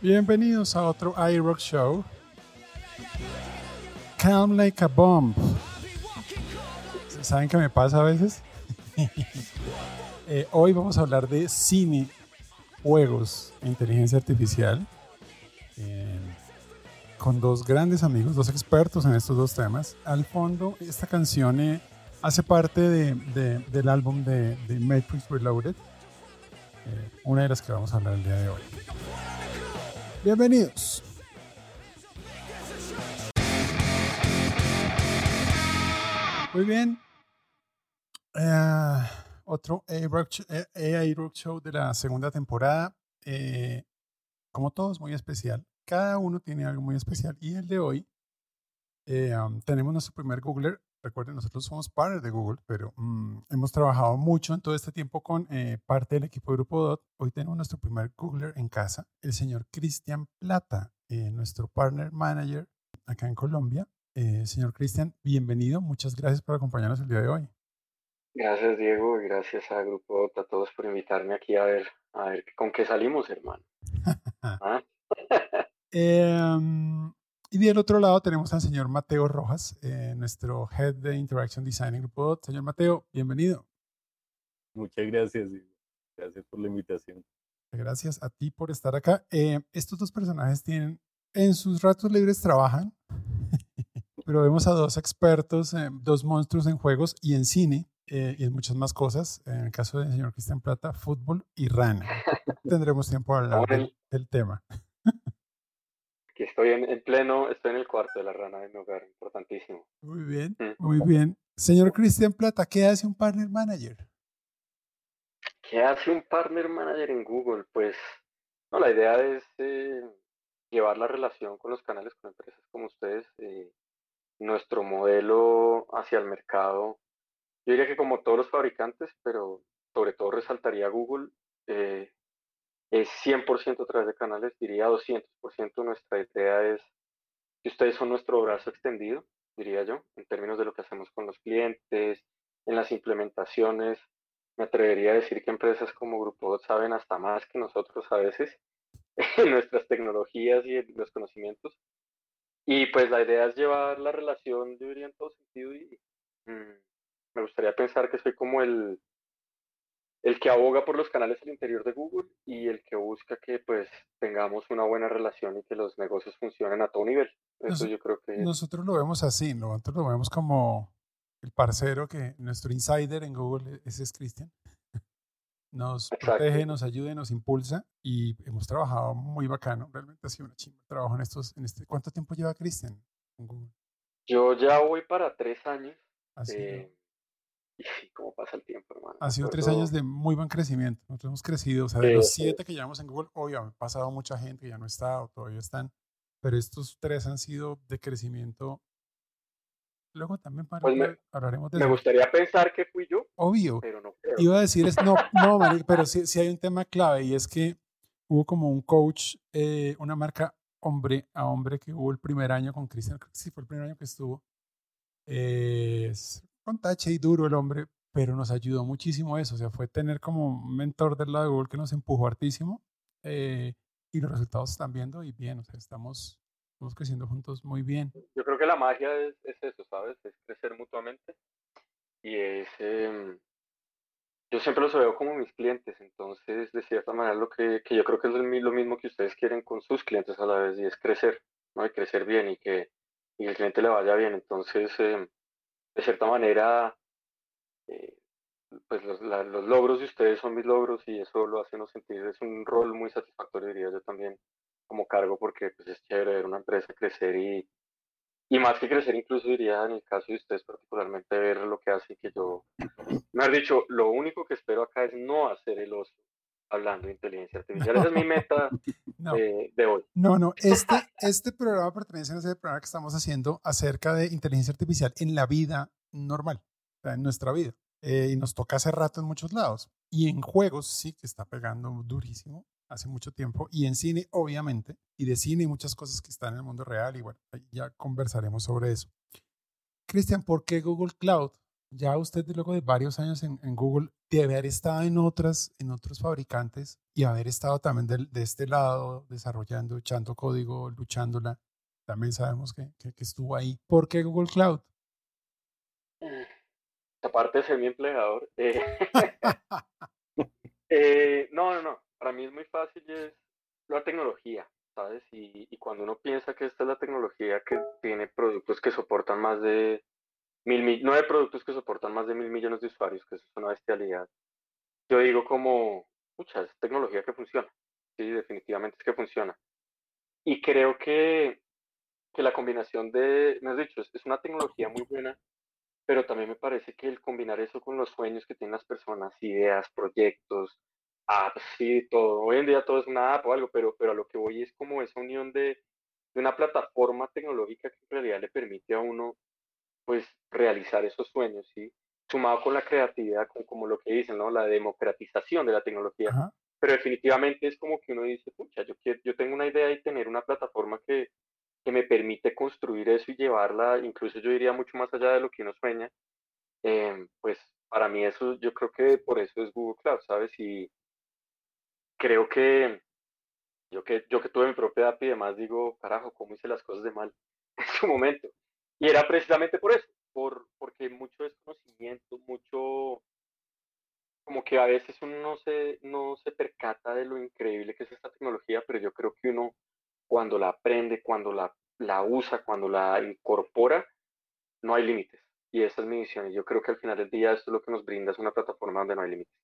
Bienvenidos a otro iRock Show. Calm like a bomb. ¿Saben qué me pasa a veces? Eh, hoy vamos a hablar de cine, juegos inteligencia artificial. eh, con dos grandes amigos, dos expertos en estos dos temas. Al fondo, esta canción eh, hace parte de- de- del álbum de, de Matrix Reloaded. eh, una de las que vamos a hablar el día de hoy. Bienvenidos. Muy bien. Eh, otro AI eh, Rock Show de la segunda temporada. Eh, como todos, muy especial. Cada uno tiene algo muy especial. Y el de hoy, um, tenemos nuestro primer Googler. Recuerden, nosotros somos partners de Google, pero mm, hemos trabajado mucho en todo este tiempo con eh, parte del equipo de Grupo DOT. Hoy tenemos nuestro primer Googler en casa, el señor Cristian Plata, eh, nuestro partner manager acá en Colombia. Eh, señor Cristian, bienvenido. Muchas gracias por acompañarnos el día de hoy. Gracias, Diego, y gracias a Grupo Ota, a todos por invitarme aquí a ver, a ver con qué salimos, hermano. ¿Ah? Em, y del otro lado tenemos al señor Mateo Rojas, eh, nuestro Head de Interaction Design en Grupo DOT. Señor Mateo, bienvenido. Muchas gracias gracias por la invitación. Gracias a ti por estar acá. Eh, estos dos personajes tienen, en sus ratos libres trabajan, pero vemos a dos expertos, eh, dos monstruos en juegos y en cine eh, y en muchas más cosas. En el caso del señor Cristian Plata, fútbol y rana. Tendremos tiempo a hablar del, el- del tema. Estoy en, en pleno, estoy en el cuarto de la rana de mi hogar, importantísimo. Muy bien, Mm. muy bien. Señor Cristian Plata, ¿qué hace un partner manager? ¿Qué hace un partner manager en Google? Pues, no, la idea es eh, llevar la relación con los canales, con empresas como ustedes, eh, nuestro modelo hacia el mercado. Yo diría que como todos los fabricantes, pero sobre todo resaltaría Google, eh, es 100% a través de canales, diría 200%. Nuestra idea es que ustedes son nuestro brazo extendido, diría yo, en términos de lo que hacemos con los clientes, en las implementaciones. Me atrevería a decir que empresas como Grupo saben hasta más que nosotros a veces en nuestras tecnologías y en los conocimientos. Y pues la idea es llevar la relación, diría, en todo sentido. Y mm, me gustaría pensar que soy como el, el que aboga por los canales al interior de Google y el que busca que pues tengamos una buena relación y que los negocios funcionen a todo nivel. Eso Nos- yo creo que Nosotros lo vemos así, ¿no? nosotros lo vemos como el parcero que nuestro insider en Google, ese es Cristian. Nos Exacto. protege, nos ayuda, nos impulsa y hemos trabajado muy bacano. Realmente ha sido una chimba trabajo en estos, en este. ¿Cuánto tiempo lleva Cristian con Google? yo ya voy para tres años. Ha sido, eh, y cómo pasa el tiempo, hermano. ha sido tres Recuerdo- años de muy buen crecimiento. Nosotros hemos crecido, o sea, de Sí, los sí. siete que llevamos en Google, hoy ha pasado mucha gente que ya no está o todavía están, pero estos tres han sido de crecimiento. Luego también para Pues me- hablaremos de Me eso. gustaría pensar que fui yo, Obvio, pero no creo. Iba a decir, es, no, no, marica, pero sí, sí hay un tema clave y es que hubo como un coach, eh, una marca hombre a hombre que hubo el primer año con Cristian, sí fue el primer año que estuvo. Eh, con tache y duro el hombre, pero nos ayudó muchísimo eso, o sea, fue tener como un mentor del lado de Google que nos empujó hartísimo eh, y los resultados están viendo y bien, o sea, estamos, estamos creciendo juntos muy bien. Yo creo que la magia es, es eso, ¿sabes? Es crecer mutuamente. Y es. em, yo siempre los veo como mis clientes, entonces, de cierta manera, lo que, que yo creo que es lo mi- lo mismo que ustedes quieren con sus clientes a la vez, y es crecer, ¿no? Y crecer bien y que, y el cliente le vaya bien. Entonces, em, de cierta manera, eh, pues los, los logros de ustedes son mis logros y eso lo hace uno sentir, es un rol muy satisfactorio, diría yo también, como cargo, porque pues es chévere ver una empresa crecer y, y más que crecer, incluso diría en el caso de ustedes particularmente, ver lo que hace que yo, me has dicho, lo único que espero acá es no hacer el oso hablando de inteligencia artificial. Esa es mi meta No. de hoy. No, no, este, este programa pertenece a ese programa que estamos haciendo acerca de inteligencia artificial en la vida normal, en nuestra vida. Eh, y nos toca hace rato en muchos lados. Y en juegos sí que está pegando durísimo hace mucho tiempo. Y en cine, obviamente. Y de cine y muchas cosas que están en el mundo real. Y bueno, ya conversaremos sobre eso. Cristian, ¿por qué Google Cloud? Ya usted luego de varios años en, Google, de haber estado en otras, en otros fabricantes y haber estado también de, este lado desarrollando, echando código, luchándola, también sabemos que, que, estuvo ahí. ¿Por qué Google Cloud? Aparte de ser mi empleador. Eh, eh, no, no, no. Para mí es muy fácil, es la tecnología, ¿sabes? Y, y cuando uno piensa que esta es la tecnología que tiene productos que soportan más de mil, nueve productos que soportan más de mil millones de usuarios, que eso es una bestialidad. Yo digo como, mucha, tecnología que funciona. Sí, definitivamente es que funciona. Y creo que, que la combinación de, me has dicho, es, una tecnología muy buena, pero también me parece que el combinar eso con los sueños que tienen las personas, ideas, proyectos, apps, sí, todo. Hoy en día todo es una app o algo, pero, pero a lo que voy es como esa unión de, de una plataforma tecnológica que en realidad le permite a uno pues realizar esos sueños, ¿sí? Sumado con la creatividad, con como lo que dicen, ¿no? La democratización de la tecnología. Pero definitivamente es como que uno dice, pucha, yo, quiero, yo tengo una idea y tener una plataforma que, que me permite construir eso y llevarla, incluso yo diría mucho más allá de lo que uno sueña, em, pues para mí eso, yo creo que por eso es Google Cloud, ¿sabes? Y creo que yo que, yo que tuve mi propia app y demás, digo, carajo, ¿cómo hice las cosas de mal en su momento? Y era precisamente por eso, por, porque mucho desconocimiento, mucho, como que a veces uno no se, no se percata de lo increíble que es esta tecnología, pero yo creo que uno cuando la aprende, cuando la, la usa, cuando la incorpora, no hay límites. Y esa es mi visión. Y yo creo que al final del día esto es lo que nos brinda, es una plataforma donde no hay límites.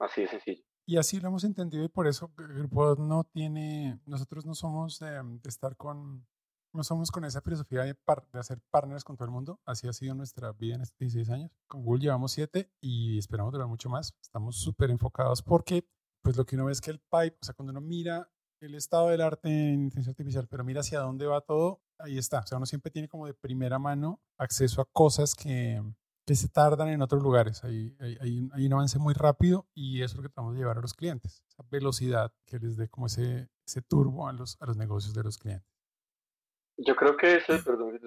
Así de sencillo. Y así lo hemos entendido y por eso Grupo no tiene, nosotros no somos de estar con no somos con esa filosofía de, de, hacer partners con todo el mundo. Así ha sido nuestra vida en estos 16 años. Con Google llevamos 7 y esperamos durar mucho más. Estamos súper enfocados porque, pues lo que uno ve es que el pipe, o sea, cuando uno mira el estado del arte en inteligencia artificial, pero mira hacia dónde va todo, ahí está. O sea, uno siempre tiene como de primera mano acceso a cosas que, que se tardan en otros lugares. Hay, hay, hay, un avance muy rápido y eso es lo que tratamos de llevar a los clientes. Esa velocidad que les dé como ese, ese turbo a los, a los negocios de los clientes. Yo creo que ese, perdón que te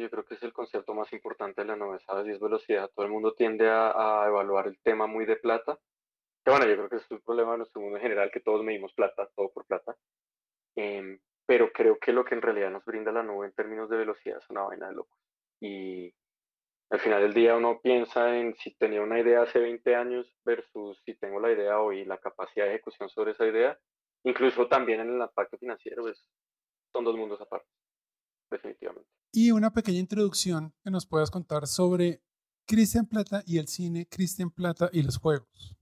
yo creo que es el concepto más importante de la ¿sabes? Y es velocidad. Todo el mundo tiende a, evaluar el tema muy de plata. Que bueno, yo creo que es un problema de nuestro mundo en general, que todos medimos plata, todo por plata. Em, pero creo que lo que en realidad nos brinda la nube en términos de velocidad es una vaina de locos. Y al final del día uno piensa en si tenía una idea hace 20 años versus si tengo la idea hoy, la capacidad de ejecución sobre esa idea, incluso también en el impacto financiero, pues, son dos mundos aparte definitivamente. Y una pequeña introducción que nos puedas contar sobre Cristian Plata y el cine, Cristian Plata y los juegos.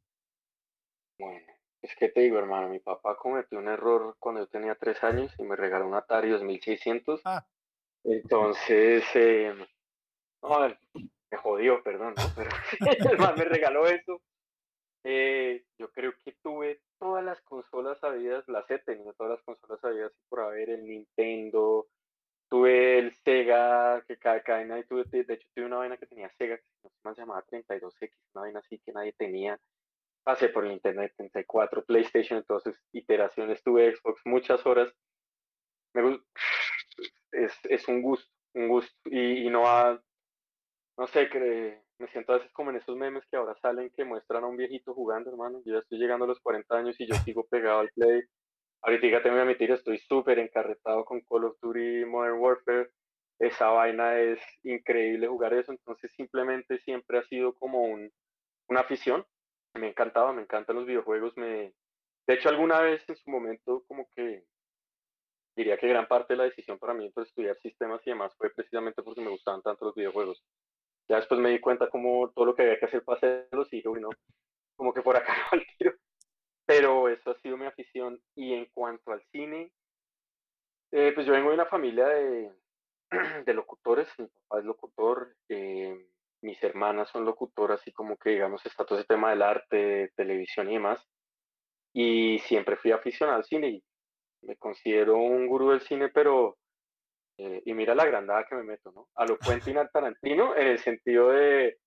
Bueno, es que te digo, hermano, mi papá cometió un error cuando yo tenía tres años y me regaló un Atari 2600. Ah. Entonces, eh, me jodió, perdón, ¿no? pero el man me regaló eso. Eh, yo creo que tuve todas las consolas sabidas, las he tenido todas las consolas sabidas por haber, el Nintendo, tuve el Sega, que cada cadena, y tuve, de hecho tuve una vaina que tenía Sega, que se llamaba 32X, una vaina así que nadie tenía. Pasé por el Internet 34, PlayStation, entonces iteraciones, tuve Xbox muchas horas. Me, es, es un gusto, un gusto. Y, no va, no sé, que me siento a veces como en esos memes que ahora salen que muestran a un viejito jugando, hermano. Yo ya estoy llegando a los 40 años y yo sigo pegado al play Ahorita te voy a admitir, estoy súper encarretado con Call of Duty Modern Warfare. Esa vaina es increíble jugar eso, entonces simplemente siempre ha sido como un, una afición. Me encantaba, me encantan los videojuegos. Me... De hecho, alguna vez en su momento como que diría que gran parte de la decisión para mí por estudiar sistemas y demás fue precisamente porque me gustaban tanto los videojuegos. Ya después me di cuenta como todo lo que había que hacer para hacerlos y no, como que por acá no al tiro. Pero eso ha sido mi afición. Y en cuanto al cine, eh, pues yo vengo de una familia de, de locutores. Mi papá es locutor, eh, mis hermanas son locutoras, así como que, digamos, está todo ese tema del arte, televisión y demás. Y siempre fui aficionado al cine y me considero un gurú del cine, pero. Eh, y mira la grandada que me meto, ¿no? A lo Quentin Tarantino, en el sentido de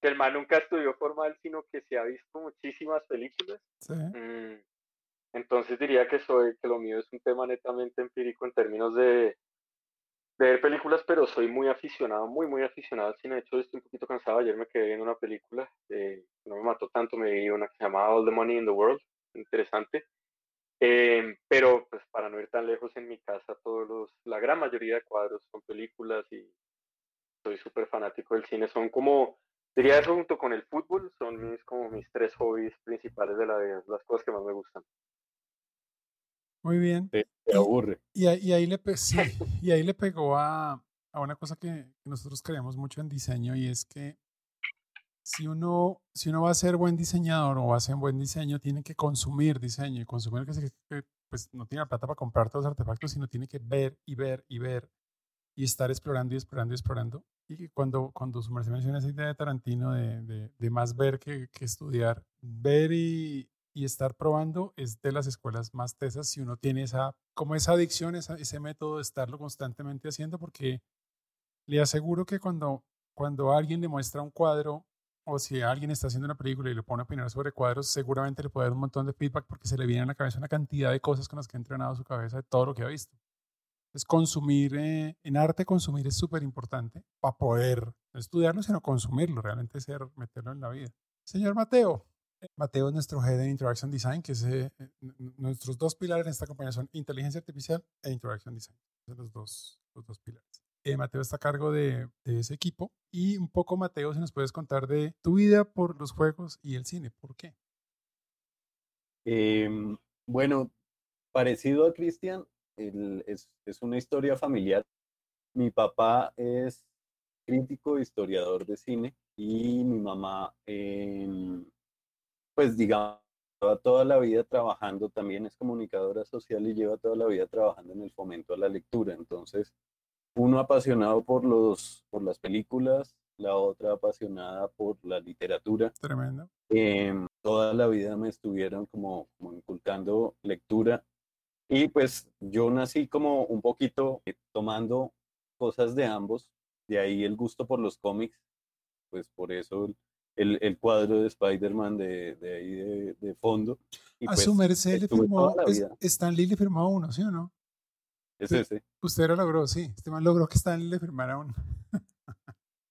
que el man nunca estudió formal, sino que se ha visto muchísimas películas. Mm, entonces diría que soy, que lo mío es un tema netamente empírico en términos de, de ver películas, pero soy muy aficionado, muy, muy aficionado al cine. De hecho, estoy un poquito cansado. Ayer me quedé viendo una película, eh, no me mató tanto, me vi una que se llamaba All the Money in the World, interesante. Em, pero pues para no ir tan lejos en mi casa, todos los, la gran mayoría de cuadros son películas y soy súper fanático del cine. Son como, diría eso junto con el fútbol, son mis, como mis tres hobbies principales de la vida, las cosas que más me gustan. Muy bien. Te, aburre. Y, y, ahí le y ahí le pegó a, a una cosa que, nosotros creemos mucho en diseño y es que si uno, si uno va a ser buen diseñador o va a ser buen diseño, tiene que consumir diseño y consumir que, pues no tiene la plata para comprar todos los artefactos, sino tiene que ver y ver y ver y estar explorando y explorando y explorando. Y cuando, cuando su merced menciona esa idea de Tarantino de, de, de más ver que, que, estudiar, ver y, y estar probando es de las escuelas más tesas si uno tiene esa, como esa adicción, esa, ese método de estarlo constantemente haciendo, porque le aseguro que cuando, cuando alguien le muestra un cuadro o si alguien está haciendo una película y le pone a opinar sobre cuadros, seguramente le puede dar un montón de feedback porque se le viene a la cabeza una cantidad de cosas con las que ha entrenado su cabeza de todo lo que ha visto. Entonces, consumir eh, en arte, consumir es súper importante para poder estudiarlo, sino consumirlo, realmente ser, meterlo en la vida. Señor Mateo, Mateo es nuestro Head en Interaction Design, que es eh, nuestros dos pilares en esta compañía son inteligencia artificial e Interaction Design. Son los dos, los dos pilares. Eh, Mateo está a cargo de, de, ese equipo. Y un poco, Mateo, si nos puedes contar de tu vida por los juegos y el cine. ¿Por qué? Eh, bueno, parecido a Cristian, es, es una historia familiar. Mi papá es crítico, historiador de cine y mi mamá eh, pues digamos, lleva toda la vida trabajando, también es comunicadora social y lleva toda la vida trabajando en el fomento a la lectura. Entonces, uno apasionado por, los, por las películas, la otra apasionada por la literatura. Tremendo. Em, toda la vida me estuvieron como, como inculcando lectura y pues yo nací como un poquito eh, tomando cosas de ambos, de ahí el gusto por los cómics, pues por eso el, el cuadro de Spider-Man de, de, ahí de, de fondo. Y a pues, su merced le firmó, Stan Lee le firmó uno, ¿sí o no? Es ese. Usted lo logró, sí. Este man logró que Stan Lee le firmara uno.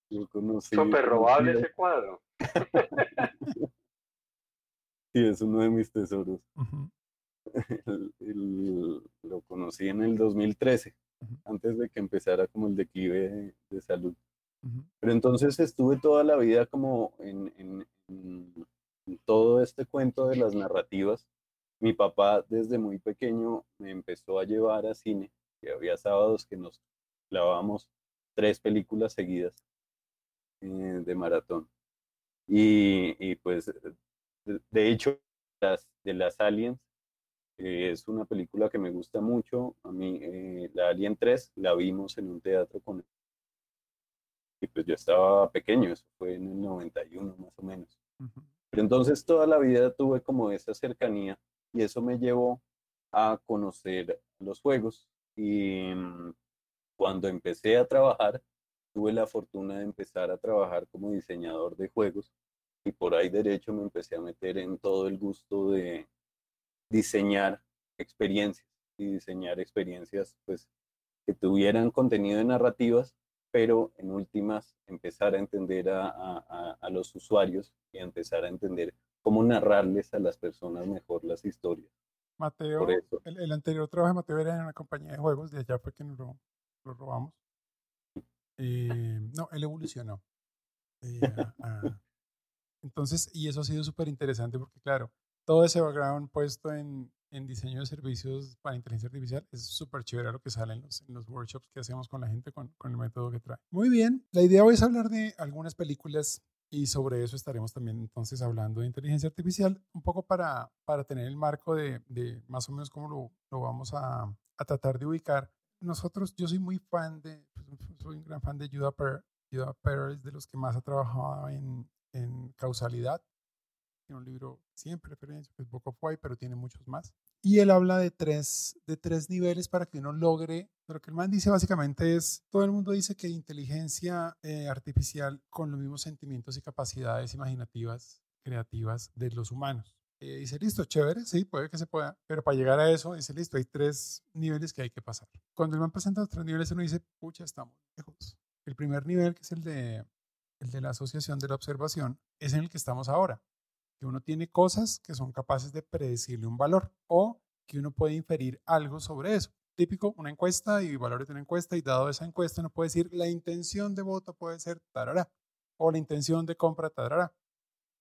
Yo conocí. Súper robable ese cuadro. sí, es uno de mis tesoros. lo conocí en el 2013, antes de que empezara como el declive de salud. Pero entonces estuve toda la vida como en, en, todo este cuento de las narrativas. Mi papá desde muy pequeño me empezó a llevar a cine, y había sábados que nos clavábamos tres películas seguidas eh, de maratón. Y, y, pues, de, hecho, las, de las Aliens, eh, es una película que me gusta mucho. A mí, eh, la Alien 3, la vimos en un teatro con y pues yo estaba pequeño, eso fue en el 91 más o menos. Pero entonces toda la vida tuve como esa cercanía y eso me llevó a conocer los juegos y mm, cuando empecé a trabajar tuve la fortuna de empezar a trabajar como diseñador de juegos y por ahí derecho me empecé a meter en todo el gusto de diseñar experiencias y diseñar experiencias pues que tuvieran contenido de narrativas pero en últimas empezar a entender a, a, a, los usuarios y empezar a entender cómo narrarles a las personas mejor las historias. Mateo, el, el, anterior trabajo de Mateo era en una compañía de juegos, de allá fue que nos lo, lo robamos. Eh, no, él evolucionó. Eh, entonces, y eso ha sido súper interesante porque, claro, todo ese background puesto en, en diseño de servicios para inteligencia artificial es súper chévere lo que sale en los, en los, workshops que hacemos con la gente con, con, el método que trae. Muy bien, la idea hoy es hablar de algunas películas y sobre eso estaremos también entonces hablando de inteligencia artificial, un poco para, para tener el marco de, de más o menos cómo lo, lo vamos a, a, tratar de ubicar. Nosotros, yo soy muy fan de, pues, soy un gran fan de Judah Perry. Judah Perry es de los que más ha trabajado en, en causalidad tiene un libro siempre referencia, que es Book of White, pero tiene muchos más. Y él habla de tres, de tres niveles para que uno logre, lo que el man dice básicamente es, todo el mundo dice que inteligencia eh, artificial con los mismos sentimientos y capacidades imaginativas, creativas de los humanos. eh, dice, listo, chévere, sí, puede que se pueda, pero para llegar a eso, dice, listo, hay tres niveles que hay que pasar. Cuando el man presenta los tres niveles, uno dice, pucha, estamos lejos. El primer nivel, que es el de, el de la asociación de la observación, es en el que estamos ahora, que uno tiene cosas que son capaces de predecirle un valor o que uno puede inferir algo sobre eso. Típico, una encuesta y valores de una encuesta y dado esa encuesta uno puede decir la intención de voto puede ser tarará o la intención de compra tarará.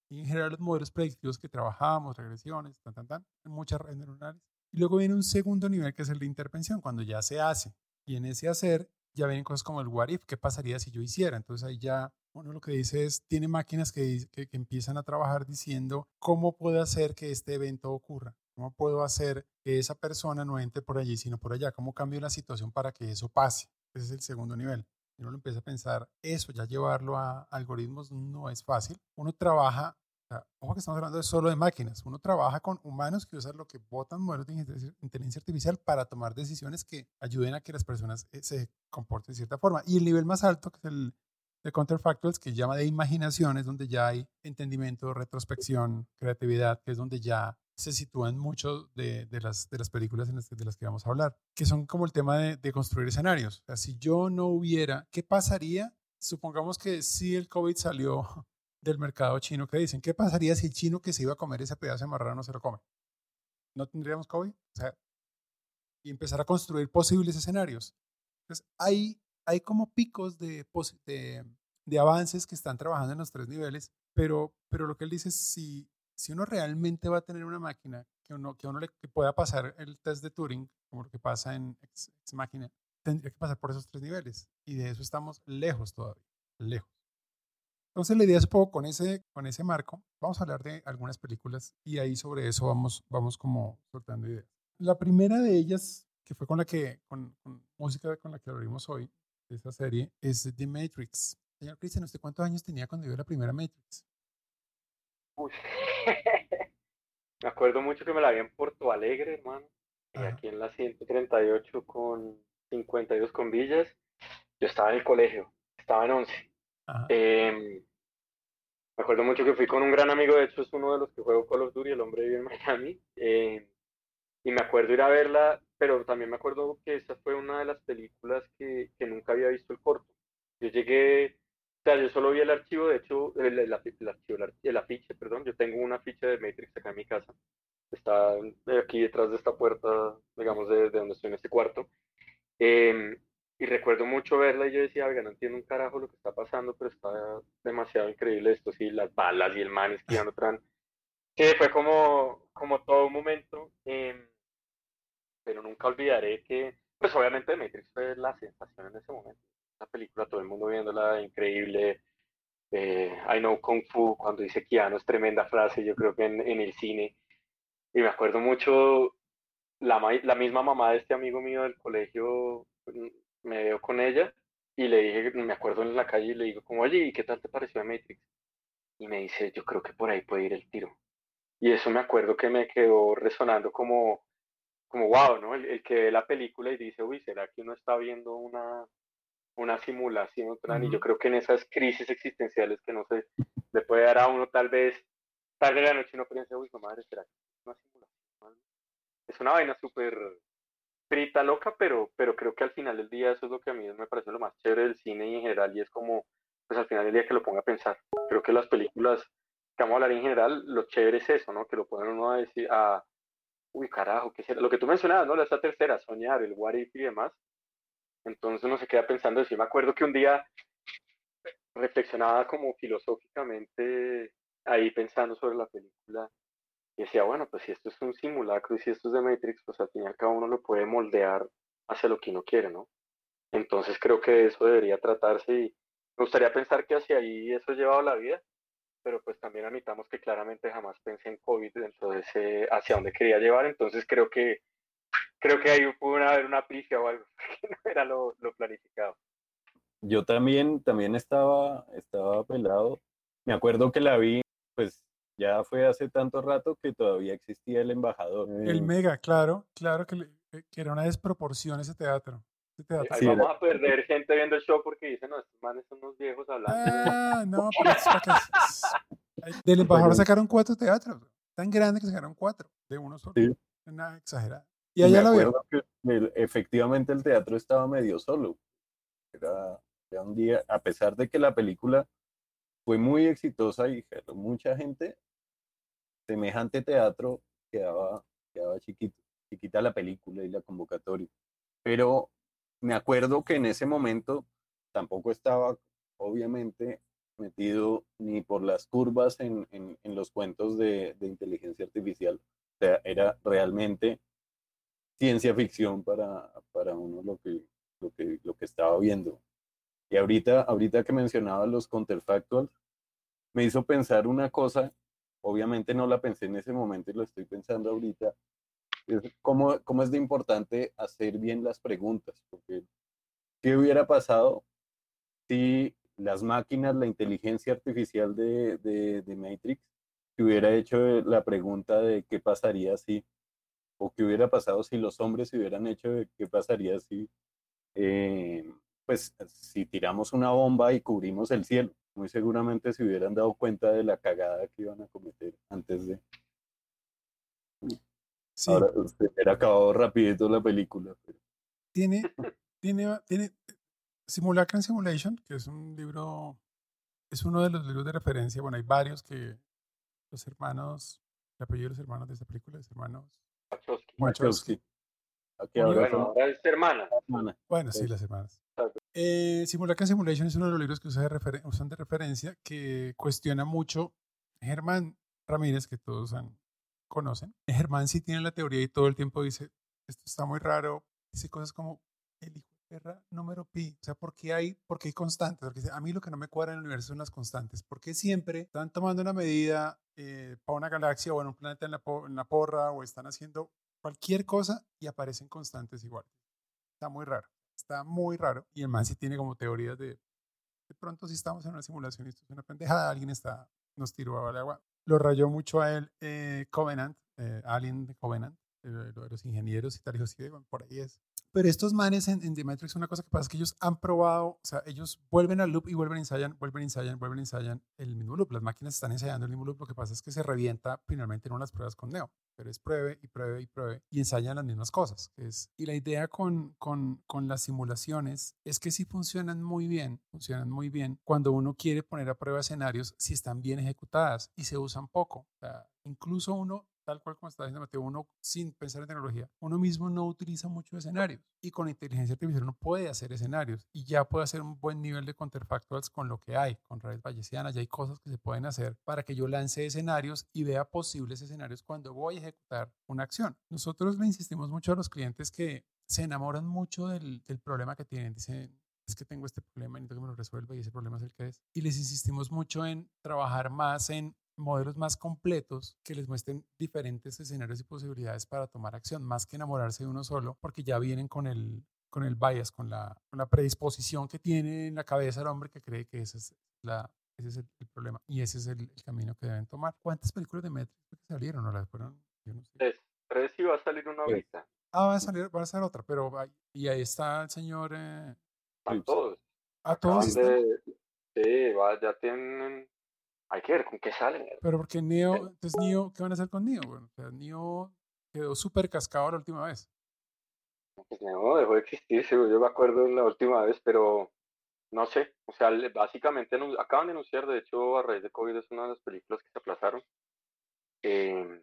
Y en general los modelos predictivos que trabajamos, regresiones, tan, tan, tan, en muchas redes neuronales. Y luego viene un segundo nivel que es el de intervención, cuando ya se hace. Y en ese hacer ya vienen cosas como el what if, ¿qué pasaría si yo hiciera? Entonces ahí ya uno lo que dice es, tiene máquinas que, que, que empiezan a trabajar diciendo cómo puedo hacer que este evento ocurra. ¿Cómo puedo hacer que esa persona no entre por allí, sino por allá? ¿Cómo cambio la situación para que eso pase? Ese es el segundo nivel. Uno lo empieza a pensar, eso ya llevarlo a algoritmos no es fácil. Uno trabaja, ojo que estamos hablando de solo de máquinas, uno trabaja con humanos que usan lo que votan modelos de inteligencia artificial para tomar decisiones que ayuden a que las personas eh, se comporten de cierta forma. Y el nivel más alto, que es el de counterfactuals, que llama de imaginación, es donde ya hay entendimiento, retrospección, creatividad, que es donde ya se sitúan mucho de, de, las, de las películas en las, de las que vamos a hablar, que son como el tema de, de construir escenarios. O sea, si yo no hubiera, ¿qué pasaría? Supongamos que si el COVID salió del mercado chino, ¿qué dicen? ¿Qué pasaría si el chino que se iba a comer ese pedazo de marrano no se lo come? ¿No tendríamos COVID? Y empezar a construir posibles escenarios. Entonces, hay, hay como picos de, de, avances que están trabajando en los tres niveles, pero, pero lo que él dice es si si uno realmente va a tener una máquina que uno, que uno le pueda pasar el test de Turing, como lo que pasa en máquina, tendría que pasar por esos tres niveles. Y de eso estamos lejos todavía, lejos. Entonces la idea es un poco con ese, con ese marco, vamos a hablar de algunas películas y ahí sobre eso vamos, vamos como soltando ideas. La primera de ellas, que fue con la que, con, música con la que abrimos hoy, de esa serie, es The Matrix. Señor Cristian, ¿usted cuántos años tenía cuando vio la primera Matrix? Uy. me acuerdo mucho que me la vi en Porto Alegre, hermano. Y aquí en la 138 con 52 con villas. Yo estaba en el colegio, estaba en 11. Em, me acuerdo mucho que fui con un gran amigo, de hecho es uno de los que juego Call of Duty, el hombre vive en Miami. Em, y me acuerdo ir a verla, pero también me acuerdo que esa fue una de las películas que, que nunca había visto el corto. Yo llegué sea, yo solo vi el archivo, de hecho, el, el, archivo, el, afiche, perdón, yo tengo una ficha de Matrix acá en mi casa. Está aquí detrás de esta puerta, digamos, de, donde estoy en este cuarto. Em, y recuerdo mucho verla y yo decía, oiga, no entiendo un carajo lo que está pasando, pero está demasiado increíble esto, sí, las balas y el man esquivando tran. Sí, fue como, como todo un momento, em, pero nunca olvidaré que, pues obviamente Matrix fue la sensación en ese momento esa película, todo el mundo viéndola, increíble. Eh, I know Kung Fu, cuando dice Keanu, es tremenda frase, yo creo que en, en el cine. Y me acuerdo mucho, la, la misma mamá de este amigo mío del colegio, me veo con ella y le dije, me acuerdo en la calle y le digo como, oye, ¿y qué tal te pareció Matrix? Y me dice, yo creo que por ahí puede ir el tiro. Y eso me acuerdo que me quedó resonando como, como wow, ¿no? El, el que ve la película y dice, uy, ¿será que uno está viendo una, una simulación, y yo creo que en esas crisis existenciales que no se le puede dar a uno tal vez, tarde de la noche uno piensa, uy, madre, ¿será que es una simulación? Es una vaina súper frita, loca, pero, pero creo que al final del día eso es lo que a mí me parece lo más chévere del cine y en general, y es como, pues al final del día que lo ponga a pensar. Creo que las películas que vamos a hablar en general, lo chévere es eso, ¿no? Que lo ponen uno a decir, a, uy, carajo, ¿qué será? Lo que tú mencionabas, ¿no? Esta tercera, soñar, el what if y demás, entonces uno se queda pensando eso. me acuerdo que un día reflexionaba como filosóficamente ahí pensando sobre la película y decía, bueno, pues si esto es un simulacro y si esto es de Matrix, pues al final cada uno lo puede moldear hacia lo que uno quiere, ¿no? Entonces creo que eso debería tratarse y me gustaría pensar que hacia ahí eso ha llevado la vida, pero pues también admitamos que claramente jamás pensé en COVID dentro de ese hacia dónde quería llevar, entonces creo que creo que ahí pudo haber una pifia o algo, que no era lo, planificado. Yo también, también estaba, estaba pelado. Me acuerdo que la vi, pues ya fue hace tanto rato que todavía existía el embajador. El Mega, claro, claro que, eh, que era una desproporción ese teatro. Ahí vamos a perder gente viendo el show porque dicen, no, estos manes son unos viejos hablando. Ah, no, pero es Del embajador sacaron cuatro teatros. tan grande que sacaron cuatro de uno solo. Sí. Nada exagerada. Y allá la. Que efectivamente el teatro estaba medio solo. Era, era, un día, a pesar de que la película fue muy exitosa y mucha gente, semejante teatro quedaba, quedaba chiquito, chiquita la película y la convocatoria. Pero me acuerdo que en ese momento tampoco estaba, obviamente, metido ni por las curvas en, los cuentos de, de, inteligencia artificial. O sea, era realmente ciencia ficción para, para uno lo que, lo, que, lo que estaba viendo. Y ahorita, ahorita que mencionaba los counterfactuals, me hizo pensar una cosa, obviamente no la pensé en ese momento y lo estoy pensando ahorita, es cómo, cómo es de importante hacer bien las preguntas, porque ¿qué hubiera pasado si las máquinas, la inteligencia artificial de, de, Matrix, que hubiera hecho la pregunta de qué pasaría si, o qué hubiera pasado si los hombres hubieran hecho de qué pasaría si, eh, pues, si tiramos una bomba y cubrimos el cielo. Muy seguramente se hubieran dado cuenta de la cagada que iban a cometer antes de. Sí. Ahora, usted hubiera acabado rapidito la película. Tiene, tiene, tiene, Simulacra Simulation, que es un libro, es uno de los libros de referencia. Bueno, hay varios que los hermanos, el apellido de los hermanos de esta película es hermanos Wachowski. Aquí ahora, bueno, ahora es hermana. Bueno, sí, las hermanas. Eh, Simulacra Simulation es uno de los libros que usa de usan de referencia que cuestiona mucho Germán Ramírez, que todos conocen. Germán sí tiene la teoría y todo el tiempo dice, esto está muy raro. Dice cosas como, el hijo Guerra número pi. O sea, ¿por qué hay, por qué hay constantes? Porque a mí lo que no me cuadra en el universo son las constantes. ¿Por qué siempre están tomando una medida eh, para una galaxia o en un planeta en la, en la porra o están haciendo cualquier cosa y aparecen constantes iguales? Está muy raro. Está muy raro. Y el man sí tiene como teorías de, de pronto si estamos en una simulación y esto es una pendejada, alguien está, nos tiró al agua. Lo rayó mucho a él eh, Covenant, eh, Alien de Covenant, de los ingenieros y tal, y sí, por ahí es. Pero estos manes en, en, The Matrix, una cosa que pasa es que ellos han probado, o sea, ellos vuelven al loop y vuelven, ensayan, vuelven, ensayan, vuelven, ensayan el mismo loop. Las máquinas están ensayando el mismo loop, lo que pasa es que se revienta finalmente en unas pruebas con Neo. Pero es pruebe y pruebe y pruebe y ensayan las mismas cosas. Es, y la idea con, con, con las simulaciones es que sí funcionan muy bien, funcionan muy bien cuando uno quiere poner a prueba escenarios si están bien ejecutadas y se usan poco. O sea, incluso uno tal cual como está diciendo Mateo, uno sin pensar en tecnología, uno mismo no utiliza muchos escenarios y con inteligencia artificial uno puede hacer escenarios y ya puede hacer un buen nivel de counterfactuals con lo que hay, con redes bayesianas, ya hay cosas que se pueden hacer para que yo lance escenarios y vea posibles escenarios cuando voy a ejecutar una acción. Nosotros le insistimos mucho a los clientes que se enamoran mucho del, del problema que tienen, dicen, es que tengo este problema y necesito que me lo resuelva y ese problema es el que es. Y les insistimos mucho en trabajar más en modelos más completos que les muestren diferentes escenarios y posibilidades para tomar acción, más que enamorarse de uno solo, porque ya vienen con el, con el bias, con la, con la predisposición que tiene en la cabeza el hombre que cree que ese es, la, ese es el, problema y ese es el, camino que deben tomar. ¿Cuántas películas de Matrix salieron? ¿No las fueron? Yo no sé. Tres. Tres y va a salir una ahorita. Ah, va a salir, va a ser otra, pero y ahí está el señor. Eh, a todos. A todos. sí, va, ya tienen hay que ver con qué salen. Pero porque Neo, entonces Neo, ¿qué van a hacer con Neo? Bueno, o sea, Neo quedó súper cascado la última vez. Pues Neo dejó de existir, yo me acuerdo la última vez, pero no sé. O sea, básicamente acaban de anunciar, de hecho, a raíz de COVID es una de las películas que se aplazaron. Em,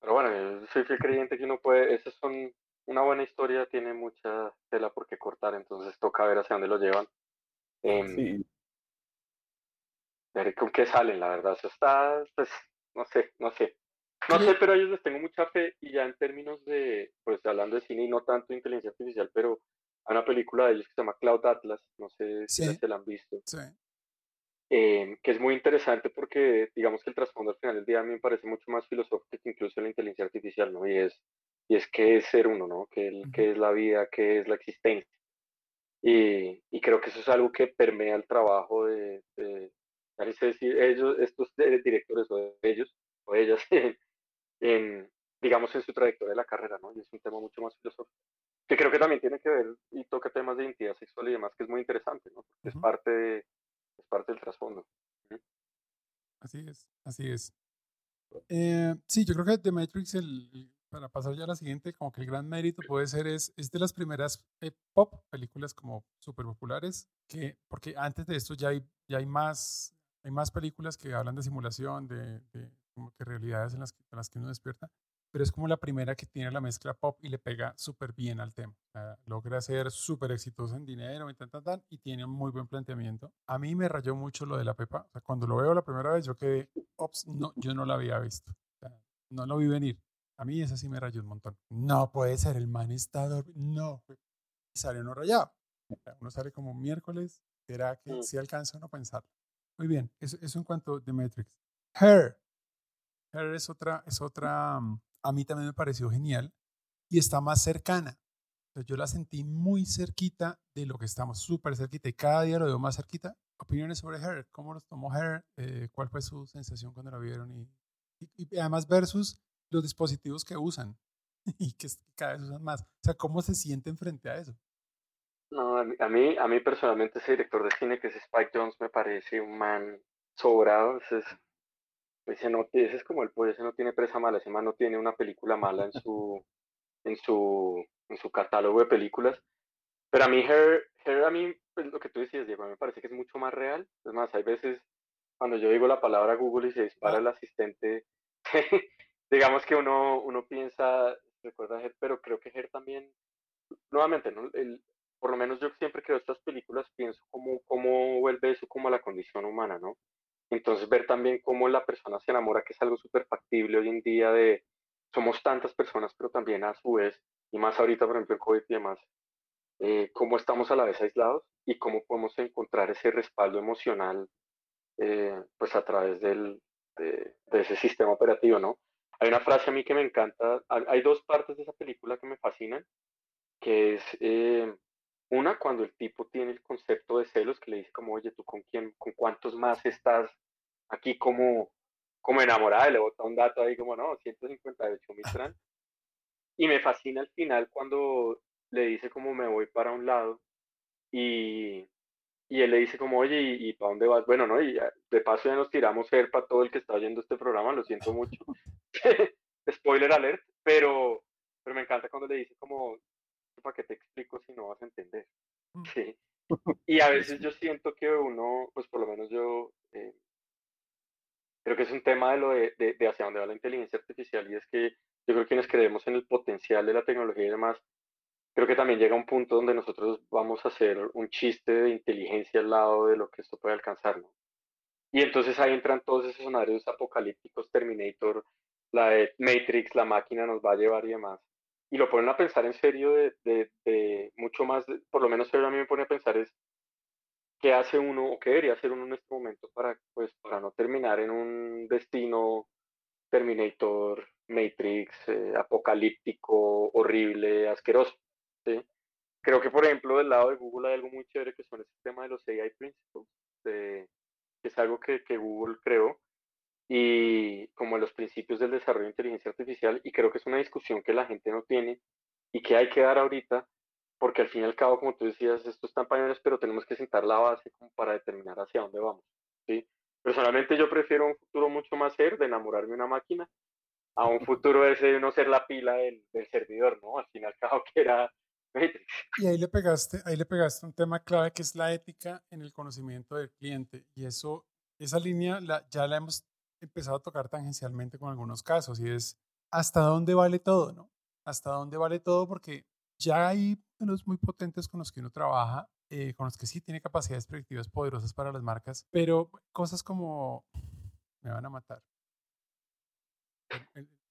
pero bueno, yo soy fiel creyente que uno puede, esas son una buena historia, tiene mucha tela por qué cortar, entonces toca ver hacia dónde lo llevan. Em, sí veré con qué salen, la verdad. Eso está, pues, no sé, no sé. No sé, pero a ellos les tengo mucha fe y ya en términos de, pues hablando de cine y no tanto de inteligencia artificial, pero hay una película de ellos que se llama Cloud Atlas, no sé si se la han visto, sí. eh, que es muy interesante porque digamos que el trasfondo al final del día a mí me parece mucho más filosófico que incluso la inteligencia artificial, ¿no? Y es, y es qué es ser uno, ¿no? ¿Qué, uh qué es la vida? ¿Qué es la existencia? Y, y, creo que eso es algo que permea el trabajo de, de, decir, ellos, estos directores o ellos o ellas, en, digamos, en su trayectoria de la carrera, ¿no? Y es un tema mucho más filosófico, que creo que también tiene que ver y toca temas de identidad sexual y demás, que es muy interesante, ¿no? Porque es, parte de, es parte del trasfondo. Así es, así es. Eh, sí, yo creo que The Matrix, el, para pasar ya a la siguiente, como que el gran mérito puede ser es, es de las primeras eh, pop películas como súper populares, que, porque antes de esto ya hay, ya hay, más, hay más películas que hablan de simulación, de, de como que realidades en las, en las que uno despierta, pero es como la primera que tiene la mezcla pop y le pega súper bien al tema. logra ser súper exitoso en dinero y, tan, tan, tan, y tiene un muy buen planteamiento. A mí me rayó mucho lo de la Pepa. O sea, cuando lo veo la primera vez, yo quedé, ops, no, yo no la había visto. no lo vi venir. A mí esa sí me rayó un montón. No puede ser, el man está No. Y sale uno rayado. Uno sale como miércoles. ¿Será que mm. si alcanza uno a pensar? Muy bien, eso, eso en cuanto a Matrix. Her. Her es otra, es otra, mm, a mí también me pareció genial y está más cercana. yo la sentí muy cerquita de lo que estamos, súper cerquita y cada día lo veo más cerquita. Opiniones sobre Her, ¿cómo los tomó Her? Eh, ¿Cuál fue su sensación cuando la vieron? Y, y, además versus los dispositivos que usan y que cada vez usan más. O sea, ¿cómo se sienten frente a eso? No, a mí, a mí, personalmente ese director de cine que es Spike Jones me parece un man sobrado. Ese es, ese, no, ese es como el pues, ese no tiene presa mala, ese man no tiene una película mala en su, en su, en su catálogo de películas. Pero a mí, Her, a mí, pues, lo que tú decías, Diego, a mí me parece que es mucho más real. Es más, hay veces cuando yo digo la palabra Google y se dispara ah. el asistente digamos que uno, uno piensa, recuerda Her, pero creo que Her también, nuevamente, ¿no? El, por lo menos yo siempre creo estas películas pienso cómo, cómo vuelve eso como a la condición humana, ¿no? Entonces ver también cómo la persona se enamora, que es algo súper factible hoy en día de, somos tantas personas, pero también a su vez, y más ahorita, por ejemplo, el COVID y demás, eh, cómo estamos a la vez aislados y cómo podemos encontrar ese respaldo emocional, eh, pues a través del, de, de, ese sistema operativo, ¿no? Hay una frase a mí que me encanta, hay dos partes de esa película que me fascinan, que es eh, una cuando el tipo tiene el concepto de celos, que le dice como, oye, ¿tú con quién, con cuántos más estás aquí como, como enamorada? Y le bota un dato ahí como, no, 158 mil trans. Y me fascina al final cuando le dice como me voy para un lado y, y él le dice como, oye, ¿y, para dónde vas? Bueno, ¿no? Y de paso ya nos tiramos ser para todo el que está oyendo este programa, lo siento mucho. Spoiler alert, pero, pero me encanta cuando le dice como, ¿para qué te explico si no vas a entender? Mm. Sí. Y a veces yo siento que uno, pues por lo menos yo, eh, creo que es un tema de lo de, de, hacia dónde va la inteligencia artificial y es que yo creo que quienes creemos en el potencial de la tecnología y demás, creo que también llega un punto donde nosotros vamos a hacer un chiste de inteligencia al lado de lo que esto puede alcanzar, ¿no? Y entonces ahí entran todos esos escenarios apocalípticos, Terminator, la de Matrix, la máquina nos va a llevar y demás. Y lo ponen a pensar en serio de, de, mucho más, por lo menos a mí me pone a pensar es qué hace uno o qué debería hacer uno en este momento para, pues, para no terminar en un destino Terminator, Matrix, eh, apocalíptico, horrible, asqueroso. Creo que, por ejemplo, del lado de Google hay algo muy chévere que son el tema de los AI Principles, que es algo que, que, Google creó, y como los principios del desarrollo de inteligencia artificial, y creo que es una discusión que la gente no tiene y que hay que dar ahorita, porque al fin y al cabo, como tú decías, esto está en pañales, pero tenemos que sentar la base como para determinar hacia dónde vamos. ¿sí? Personalmente yo prefiero un futuro mucho más ser de enamorarme de una máquina a un futuro ese de no ser la pila del, del servidor, ¿no? Al fin y al cabo que era y ahí le pegaste, ahí le pegaste un tema clave que es la ética en el conocimiento del cliente. Y eso, esa línea la, ya la hemos empezado a tocar tangencialmente con algunos casos y es hasta dónde vale todo, ¿no? Hasta dónde vale todo porque ya hay modelos muy potentes con los que uno trabaja, eh, con los que sí tiene capacidades predictivas poderosas para las marcas, pero cosas como me van a matar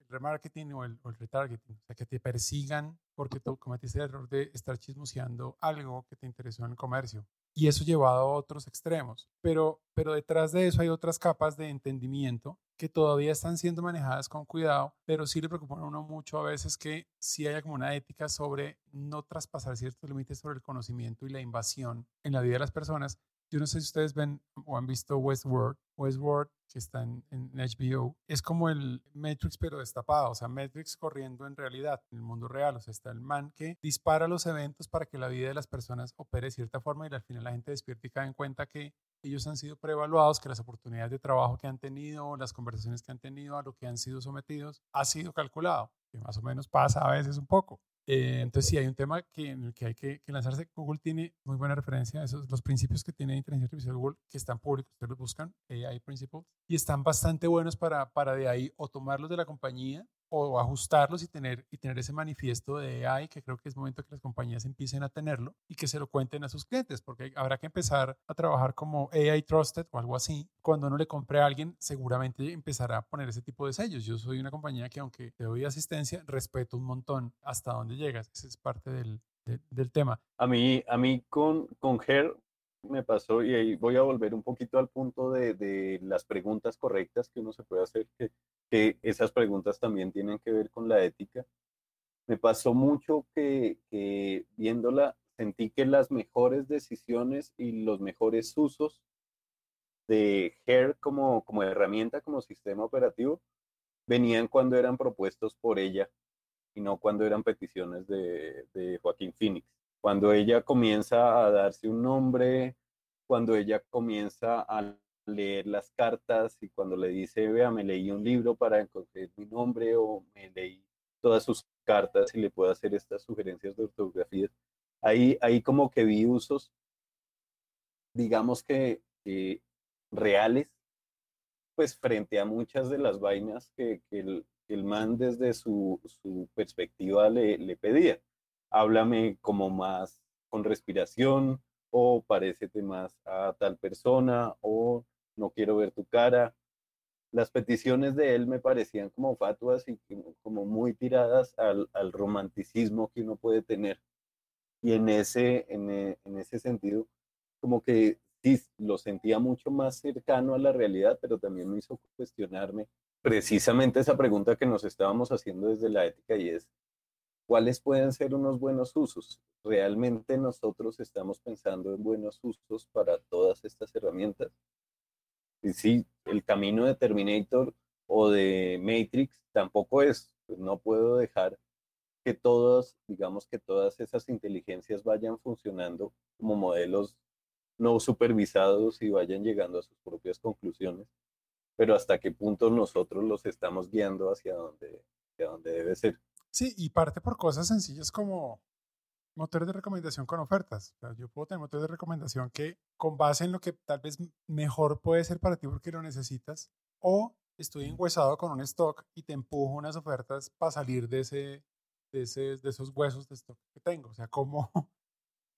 remarketing o el, retargeting, o sea, que te persigan porque tú cometiste el error de estar chismoseando algo que te interesó en el comercio. Y eso llevado a otros extremos. Pero, pero detrás de eso hay otras capas de entendimiento que todavía están siendo manejadas con cuidado, pero sí le preocupa a uno mucho a veces que sí haya como una ética sobre no traspasar ciertos límites sobre el conocimiento y la invasión en la vida de las personas, yo no sé si ustedes ven o han visto Westworld. Westworld, que está en, HBO, es como el Matrix pero destapado, o sea, Matrix corriendo en realidad, en el mundo real, o sea, está el man que dispara los eventos para que la vida de las personas opere de cierta forma y al final la gente despierta y cae en cuenta que ellos han sido preevaluados, que las oportunidades de trabajo que han tenido, las conversaciones que han tenido, a lo que han sido sometidos, ha sido calculado, que más o menos pasa a veces un poco. Eh, entonces, sí, hay un tema que, en el que hay que, lanzarse. Google tiene muy buena referencia a esos, los principios que tiene inteligencia artificial Google, que están públicos, ustedes los buscan, AI Principles, y están bastante buenos para, para de ahí o tomarlos de la compañía o ajustarlos y tener, y tener ese manifiesto de AI, que creo que es momento que las compañías empiecen a tenerlo y que se lo cuenten a sus clientes, porque habrá que empezar a trabajar como AI Trusted o algo así. Cuando uno le compre a alguien, seguramente empezará a poner ese tipo de sellos. Yo soy una compañía que aunque te doy asistencia, respeto un montón hasta dónde llegas. Ese es parte del, del tema. A mí, a mí con, con Her me pasó, y ahí voy a volver un poquito al punto de, de las preguntas correctas que uno se puede hacer, que que esas preguntas también tienen que ver con la ética. Me pasó mucho que, viéndola sentí que las mejores decisiones y los mejores usos de HER como, como herramienta, como sistema operativo, venían cuando eran propuestos por ella y no cuando eran peticiones de, de Joaquín Phoenix. Cuando ella comienza a darse un nombre, cuando ella comienza a leer las cartas y cuando le dice, vea, me leí un libro para encontrar mi nombre o me leí todas sus cartas y le puedo hacer estas sugerencias de ortografía. Ahí, ahí como que vi usos, digamos que reales, pues frente a muchas de las vainas que, el, el, man desde su, su perspectiva le, le pedía. Háblame como más con respiración, o parécete más a tal persona, o no quiero ver tu cara. Las peticiones de él me parecían como fatuas y como muy tiradas al, romanticismo que uno puede tener. Y en ese, en, e, en ese sentido, como que sí, lo sentía mucho más cercano a la realidad, pero también me hizo cuestionarme precisamente esa pregunta que nos estábamos haciendo desde la ética y es, ¿cuáles pueden ser unos buenos usos? ¿Realmente nosotros estamos pensando en buenos usos para todas estas herramientas? Y sí, el camino de Terminator o de Matrix tampoco es, pues, no puedo dejar que todas, digamos que todas esas inteligencias vayan funcionando como modelos no supervisados y vayan llegando a sus propias conclusiones, pero hasta qué punto nosotros los estamos guiando hacia donde, hacia donde debe ser. Sí, y parte por cosas sencillas como motores de recomendación con ofertas. yo puedo tener motores de recomendación que con base en lo que tal vez mejor puede ser para ti porque lo necesitas, o estoy enguesado con un stock y te empujo unas ofertas para salir de, ese, de, ese, de esos huesos de stock que tengo. O sea, como,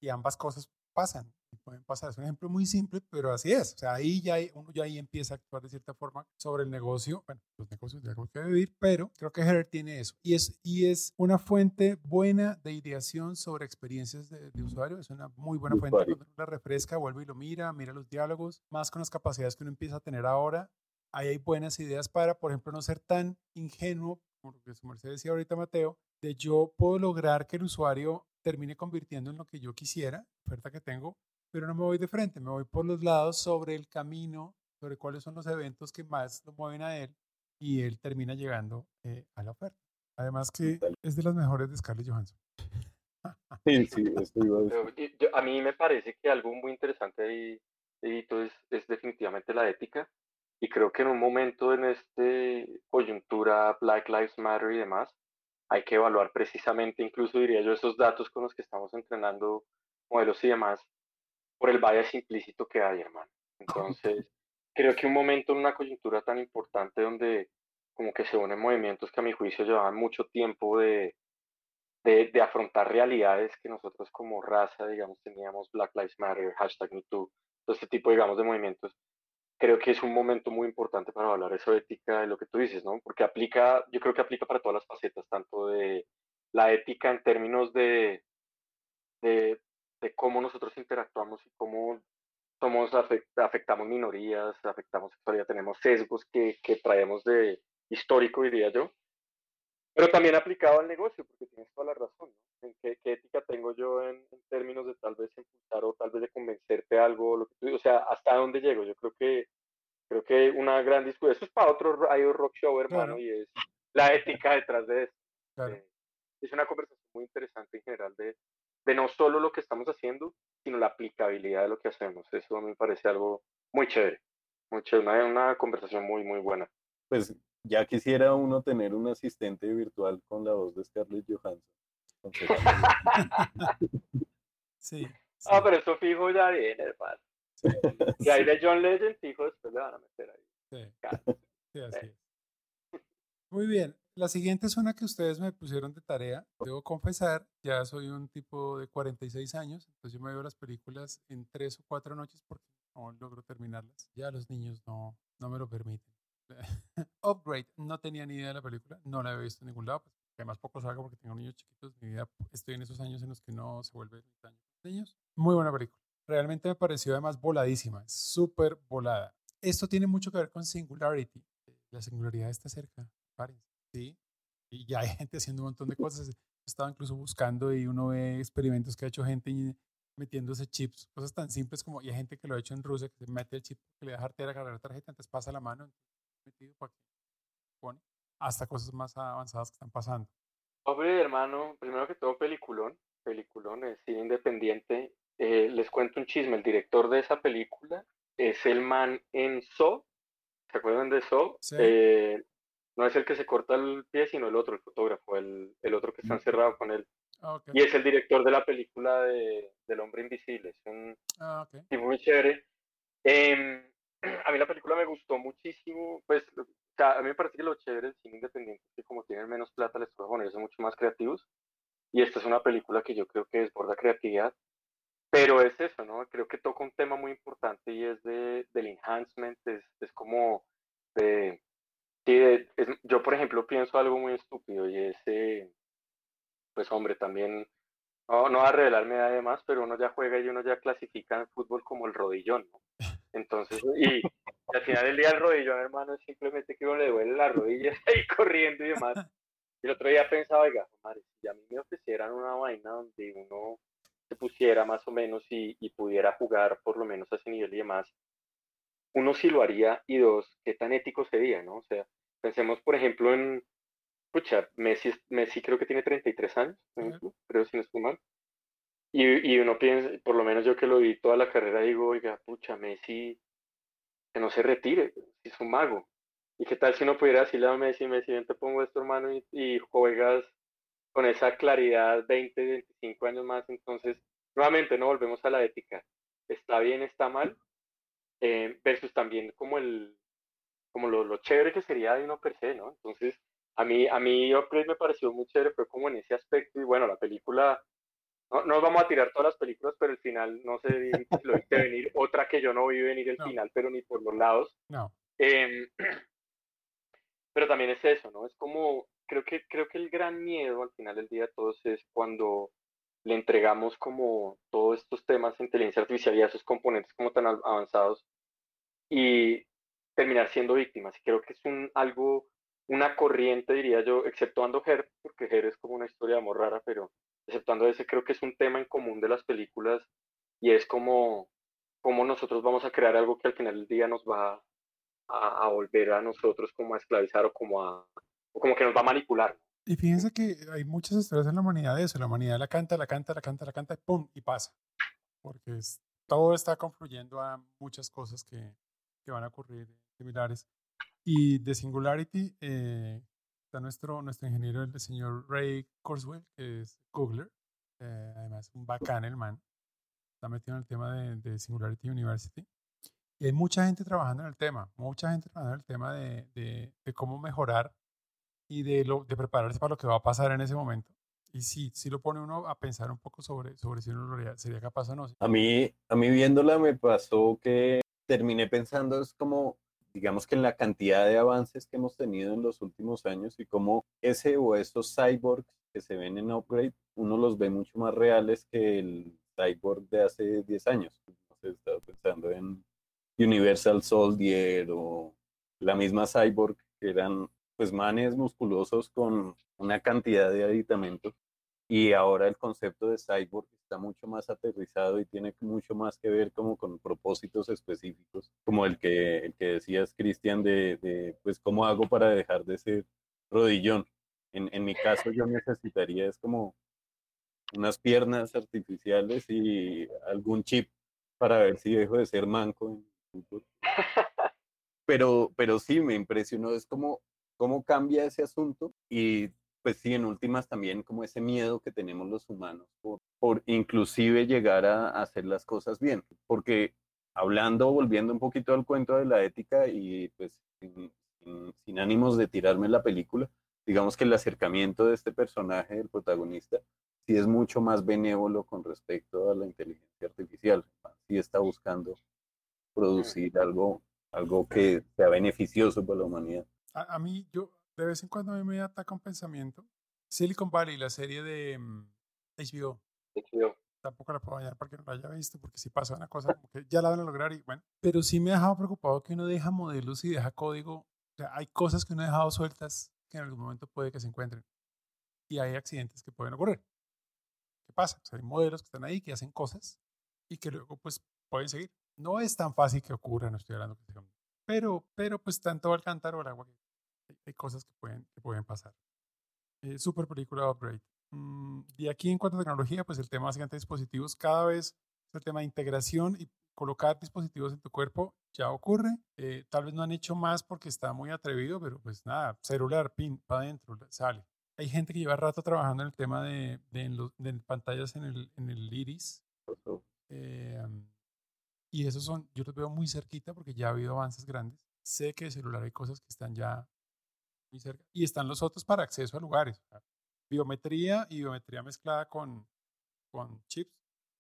y ambas cosas pasan pueden pasar. Es un ejemplo muy simple, pero así es. O sea, ahí ya uno ya ahí empieza a actuar de cierta forma sobre el negocio. Bueno, los negocios ya que vivir, pero creo que Herer tiene eso. Y es, y es una fuente buena de ideación sobre experiencias de, usuario. Es una muy buena fuente. Cuando uno la refresca, vuelve y lo mira, mira los diálogos, más con las capacidades que uno empieza a tener ahora. Ahí hay buenas ideas para, por ejemplo, no ser tan ingenuo, como lo que su merced decía ahorita, Mateo, de yo puedo lograr que el usuario termine convirtiendo en lo que yo quisiera, oferta que tengo, pero no me voy de frente, me voy por los lados sobre el camino, sobre cuáles son los eventos que más lo mueven a él y él termina llegando eh, a la oferta. Además que es de las mejores de Scarlett Johansson. Sí, sí, estoy A mí me parece que algo muy interesante ahí, es, es definitivamente la ética. Y creo que en un momento en este coyuntura Black Lives Matter y demás, hay que evaluar precisamente, incluso diría yo, esos datos con los que estamos entrenando modelos y demás, por el bias implícito que hay, hermano. Entonces, creo que un momento en una coyuntura tan importante donde como que se unen movimientos que a mi juicio llevaban mucho tiempo de, de, afrontar realidades que nosotros como raza, digamos, teníamos Black Lives Matter, hashtag MeToo, todo este tipo, digamos, de movimientos, creo que es un momento muy importante para hablar eso de ética, de lo que tú dices, ¿no? Porque aplica, yo creo que aplica para todas las facetas, tanto de la ética en términos de, de, de cómo nosotros interactuamos y cómo somos afectamos minorías, afectamos sexualidad, tenemos sesgos que, que traemos de histórico, diría yo, pero también aplicado al negocio, porque tienes toda la razón, ¿no? En qué, ética tengo yo en, términos de tal vez impulsar o tal vez de convencerte algo, lo que o sea, hasta dónde llego. Yo creo que creo que una gran discusión, eso es para otro hay un rock show, hermano, y es la ética detrás de esto. Eh, es una conversación muy interesante en general de, de no solo lo que estamos haciendo, sino la aplicabilidad de lo que hacemos. Eso me parece algo muy chévere, muy chévere, una, una conversación muy, muy buena. Pues ya quisiera uno tener un asistente virtual con la voz de Scarlett Johansson. sí, Ah, pero eso fijo ya viene, hermano. Y ahí de John Legend, fijo, después le van a meter ahí. Sí, sí así es. Muy bien. La siguiente es una que ustedes me pusieron de tarea. Debo confesar, ya soy un tipo de 46 años, entonces yo me veo las películas en tres o cuatro noches porque no logro terminarlas. Ya los niños no, no me lo permiten. Upgrade, no tenía ni idea de la película, no la había visto en ningún lado, pues, además poco salgo porque tengo niños chiquitos, mi vida, estoy en esos años en los que no se vuelve daño niños. Muy buena película. Realmente me pareció además voladísima, súper volada. Esto tiene mucho que ver con Singularity. La singularidad está cerca, ¿sí? Y ya hay gente haciendo un montón de cosas. Estaba incluso buscando y uno ve experimentos que ha hecho gente metiéndose chips, cosas tan simples como, y hay gente que lo ha hecho en Rusia, que se mete el chip, que le da arteria a cargar la tarjeta, entonces pasa la mano, metido para que pone, hasta cosas más avanzadas que están pasando. Pobre hermano, primero que todo peliculón, peliculón, es cine independiente. Eh, les cuento un chisme, el director de esa película es el man en So, ¿se acuerdan de So? Eh, no es el que se corta el pie, sino el otro, el fotógrafo, el, el otro que está mm. encerrado con él. Ah, y es el director de la película de, del hombre invisible. Es un ah, tipo muy chévere. Em, a mí la película me gustó muchísimo. Pues a mí me parece que lo chévere del cine independiente es que como tienen menos plata les puede ponerse mucho más creativos. Y esta es una película que yo creo que desborda creatividad. Pero es eso, ¿no? Creo que toca un tema muy importante y es de, del enhancement, es, es como de... Sí, yo, por ejemplo, pienso algo muy estúpido y es, eh, pues hombre, también, no, no a revelarme nada más, pero uno ya juega y uno ya clasifica en fútbol como el rodillón. Entonces, y, al final del día el rodillón, hermano, es simplemente que uno le duele las rodillas ahí corriendo y demás. Y el otro día pensaba, oiga, madre, si a mí me ofrecieran una vaina donde uno se pusiera más o menos y, y, pudiera jugar por lo menos a ese nivel y demás, uno sí lo haría y dos, qué tan ético sería, ¿no? O sea, pensemos por ejemplo en, pucha, Messi, Messi creo que tiene 33 años, creo si no es mal. Y, y uno piensa, por lo menos yo que lo vi toda la carrera, digo, oiga, pucha, Messi, que no se retire, es un mago. ¿Y qué tal si uno pudiera decirle a Messi, Messi, ven, te pongo esto, hermano, y, y juegas con esa claridad 20, 25 años más? Entonces, nuevamente, no volvemos a la ética. ¿Está bien, está mal? Eh, versus también como el como lo, lo, chévere que sería de uno per se, ¿no? Entonces, a mí, a mí Upgrade me pareció muy chévere, fue como en ese aspecto, y bueno, la película, no, no vamos a tirar todas las películas, pero el final no sé si lo viste venir, otra que yo no vi venir el final, pero ni por los lados. No. Eh, pero también es eso, ¿no? Es como, creo que, creo que el gran miedo al final del día de todos es cuando le entregamos como todos estos temas de inteligencia artificial y a esos componentes como tan avanzados y terminar siendo víctimas. Y creo que es un algo, una corriente, diría yo, exceptuando Her, porque Her es como una historia de amor rara, pero exceptuando ese, creo que es un tema en común de las películas y es como, como nosotros vamos a crear algo que al final del día nos va a, volver a nosotros como a esclavizar o como a o como que nos va a manipular. Y fíjense que hay muchas historias en la humanidad de eso. La humanidad la canta, la canta, la canta, la canta y ¡pum! y pasa. Porque es, todo está confluyendo a muchas cosas que, que, van a ocurrir similares. Y de Singularity eh, está nuestro, nuestro ingeniero, el señor Ray Kurzweil, que es Googler. Eh, además, un bacán el man. Está metido en el tema de, de Singularity University. Y hay mucha gente trabajando en el tema, mucha gente trabajando en el tema de, de, cómo mejorar y de, lo, de prepararse para lo que va a pasar en ese momento. Y sí, sí lo pone uno a pensar un poco sobre, sobre si uno sería capaz o no. A mí, a mí viéndola me pasó que terminé pensando, es como, digamos que en la cantidad de avances que hemos tenido en los últimos años y cómo ese o esos cyborgs que se ven en Upgrade, uno los ve mucho más reales que el cyborg de hace 10 años. No sé, estaba pensando en Universal Soldier o la misma Cyborg, que eran pues manes musculosos con una cantidad de aditamentos y ahora el concepto de cyborg está mucho más aterrizado y tiene mucho más que ver como con propósitos específicos, como el que, el que decías, Cristian, de, de, pues cómo hago para dejar de ser rodillón. En, en mi caso yo necesitaría es como unas piernas artificiales y algún chip para ver si dejo de ser manco. Pero, pero sí, me impresionó, es como cómo cambia ese asunto y pues sí, en últimas también como ese miedo que tenemos los humanos por, por inclusive llegar a, hacer las cosas bien. Porque hablando, volviendo un poquito al cuento de la ética y pues sin, sin, ánimos de tirarme la película, digamos que el acercamiento de este personaje, el protagonista, sí es mucho más benévolo con respecto a la inteligencia artificial. Sí está buscando producir algo, algo que sea beneficioso para la humanidad. A, a mí, yo, de vez en cuando a mí me ataca un pensamiento. Silicon Valley, la serie de HBO. Mm, HBO. Tampoco la puedo bañar para que no la haya visto, porque si pasa una cosa como que ya la van a lograr y bueno. Pero sí me ha dejado preocupado que uno deja modelos y deja código. O sea, hay cosas que uno ha dejado sueltas que en algún momento puede que se encuentren. Y hay accidentes que pueden ocurrir. ¿Qué pasa? hay modelos que están ahí, que hacen cosas y que luego pues pueden seguir. No es tan fácil que ocurra, no estoy hablando que sea, pero, pero pues tanto al cantar o al agua hay cosas que pueden, que pueden pasar. Eh, super película Upgrade. Mm, y aquí en cuanto a tecnología, pues el tema básicamente de dispositivos, cada vez el tema de integración y colocar dispositivos en tu cuerpo ya ocurre. Eh, tal vez no han hecho más porque está muy atrevido, pero pues nada, celular, pin, para adentro, sale. Hay gente que lleva rato trabajando en el tema de, de, pantallas en el, en el iris. Eh, y esos son, yo los veo muy cerquita porque ya ha habido avances grandes. Sé que de celular hay cosas que están ya y están los otros para acceso a lugares. Biometría y biometría mezclada con, con chips.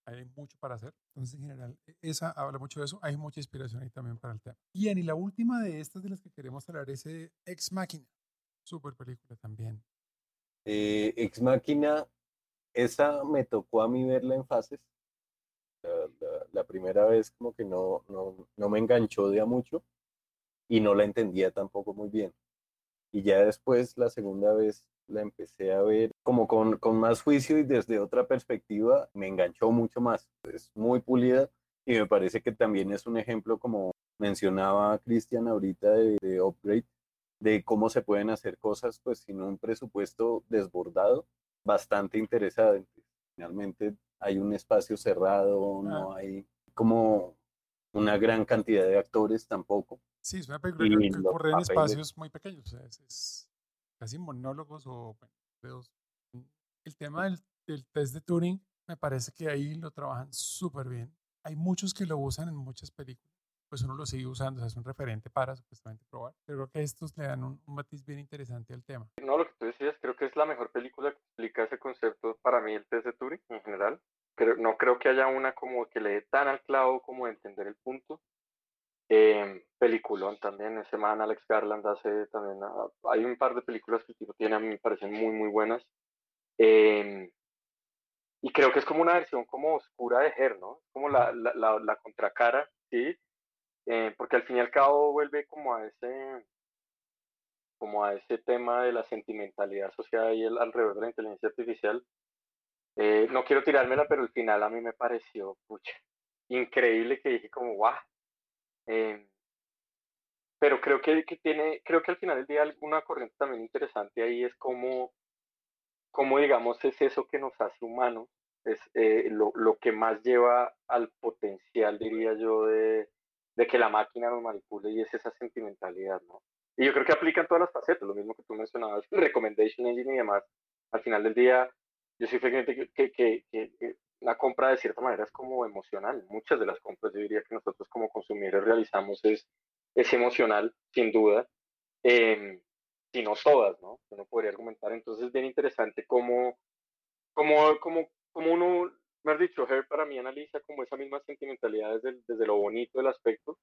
Hay mucho para hacer. Entonces, en general, e, esa habla mucho de eso. Hay mucha inspiración ahí también para el tema. Bien, y la última de estas de las que queremos hablar es eh, Ex Máquina. Super película también. Eh, Ex Máquina, esa me tocó a mí verla en fases. La, la, primera vez como que no, no, no me enganchó de a mucho y no la entendía tampoco muy bien y ya después la segunda vez la empecé a ver como con, con más juicio y desde otra perspectiva me enganchó mucho más. Es muy pulida y me parece que también es un ejemplo como mencionaba Cristian ahorita de, Upgrade, de cómo se pueden hacer cosas pues sin un presupuesto desbordado, bastante interesante. Finalmente hay un espacio cerrado, no hay como una gran cantidad de actores tampoco. Sí, es una película que ocurre en espacios muy pequeños, es, casi monólogos o bueno, mm, El tema del, del, test de Turing me parece que ahí lo trabajan súper bien. Hay muchos que lo usan en muchas películas, pues uno lo sigue usando, es un referente para supuestamente probar. Pero creo que estos le dan un, matiz bien interesante al tema. No, lo que tú decías, creo que es la mejor película que explica ese concepto para mí, el test de Turing en general. Pero no creo que haya una como que le dé tan al clavo como entender el punto. Eh, peliculón también, ese man Alex Garland hace también, ah, hay un par de películas que el tipo tiene, a mí me parecen muy, muy buenas. Em, y creo que es como una versión como oscura de Her, ¿no? Como la, la, la, contracara, ¿sí? Eh, porque al fin y al cabo vuelve como a ese como a ese tema de la sentimentalidad asociada ahí alrededor de la inteligencia artificial. Eh, no quiero tirármela, pero el final a mí me pareció, pucha, increíble que dije como, guau, Em, pero creo que, que, tiene, creo que al final del día una corriente también interesante ahí es como, como digamos, es eso que nos hace humanos, es eh, lo, lo, que más lleva al potencial, diría yo, de, de, que la máquina nos manipule y es esa sentimentalidad, ¿no? Y yo creo que aplican todas las facetas, lo mismo que tú mencionabas, Recommendation Engine y demás. Al final del día, yo soy frecuente que, que, que, la compra de cierta manera es como emocional. Muchas de las compras yo diría que nosotros como consumidores realizamos es, es emocional, sin duda, eh, si no todas, ¿no? Uno podría argumentar. Entonces es bien interesante cómo, cómo, cómo, cómo uno, me has dicho, Her para mí analiza como esa misma sentimentalidad desde, desde lo bonito del aspecto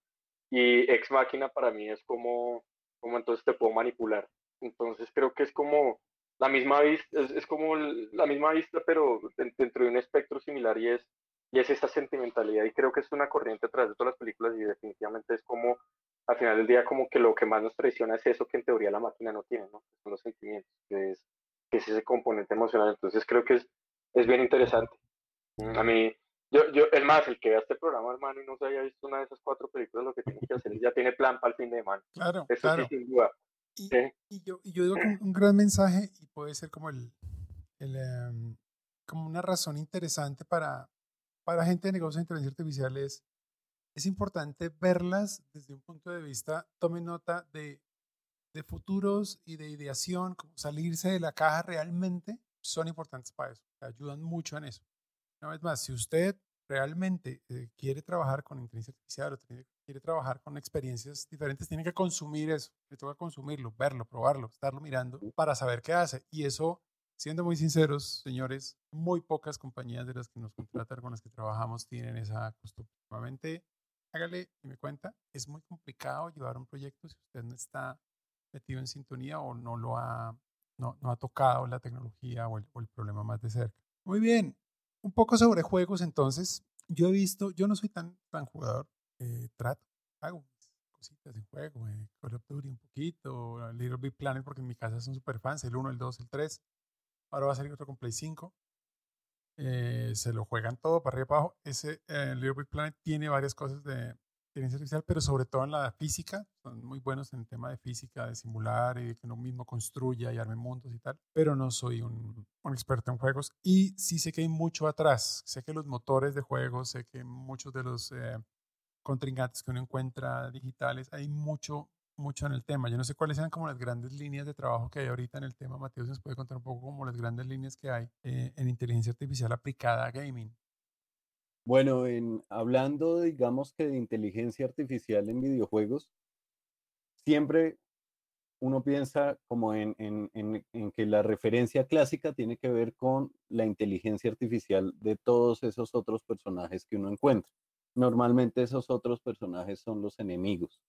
y Ex Máquina para mí es como, como entonces te puedo manipular. Entonces creo que es como la misma vista, es, como la misma vista, pero dentro de un espectro similar y es, y es esa sentimentalidad. Y creo que es una corriente a través de todas las películas y definitivamente es como al final del día como que lo que más nos traiciona es eso que en teoría la máquina no tiene, ¿no? Son los sentimientos, que es, que es ese componente emocional. Entonces creo que es, es bien interesante. A mí, yo, yo, es más, el que vea este programa, hermano, y no se haya visto una de esas cuatro películas, lo que tiene que hacer ya tiene plan para el fin de semana. Claro, claro. Y, y, yo, y yo digo que un, gran mensaje, y puede ser como el, el em, como una razón interesante para, para gente de negocios de inteligencia artificial es, es importante verlas desde un punto de vista, tome nota de, de futuros y de ideación, como salirse de la caja realmente, son importantes para eso, ayudan mucho en eso. Una vez más, si usted realmente eh, quiere trabajar con inteligencia artificial o quiere trabajar con experiencias diferentes, tiene que consumir eso, le toca consumirlo, verlo, probarlo, estarlo mirando para saber qué hace. Y eso Siendo muy sinceros, señores, muy pocas compañías de las que nos contratan, con las que trabajamos, tienen esa costumbre. Hágale y me cuenta, es muy complicado llevar un proyecto si usted no está metido en sintonía o no lo ha, no, no ha tocado la tecnología o el, problema más de cerca. Muy bien, un poco sobre juegos entonces. Yo he visto, yo no soy tan, tan jugador, eh, trato, hago cositas de juego, eh, Call of Duty un poquito, Little Big Planet porque en mi casa son super fans, el 1, el 2, el 3. Ahora va a salir otro con Play 5. Eh, se lo juegan todo para arriba y para abajo. Ese eh, Little Big Planet tiene varias cosas de inteligencia artificial, pero sobre todo en la física. Son muy buenos en el tema de física, de simular y que uno mismo construya y arme mundos y tal. Pero no soy un, un, experto en juegos. Y sí sé que hay mucho atrás. Sé que los motores de juegos, sé que muchos de los eh, contrincantes que uno encuentra digitales, hay mucho mucho en el tema. Yo no sé cuáles sean como las grandes líneas de trabajo que hay ahorita en el tema. Mateo, ¿se nos puede contar un poco como las grandes líneas que hay eh, en inteligencia artificial aplicada a gaming? Bueno, en, hablando, digamos que de inteligencia artificial en videojuegos, siempre uno piensa como en, en, en, que la referencia clásica tiene que ver con la inteligencia artificial de todos esos otros personajes que uno encuentra. Normalmente esos otros personajes son los enemigos.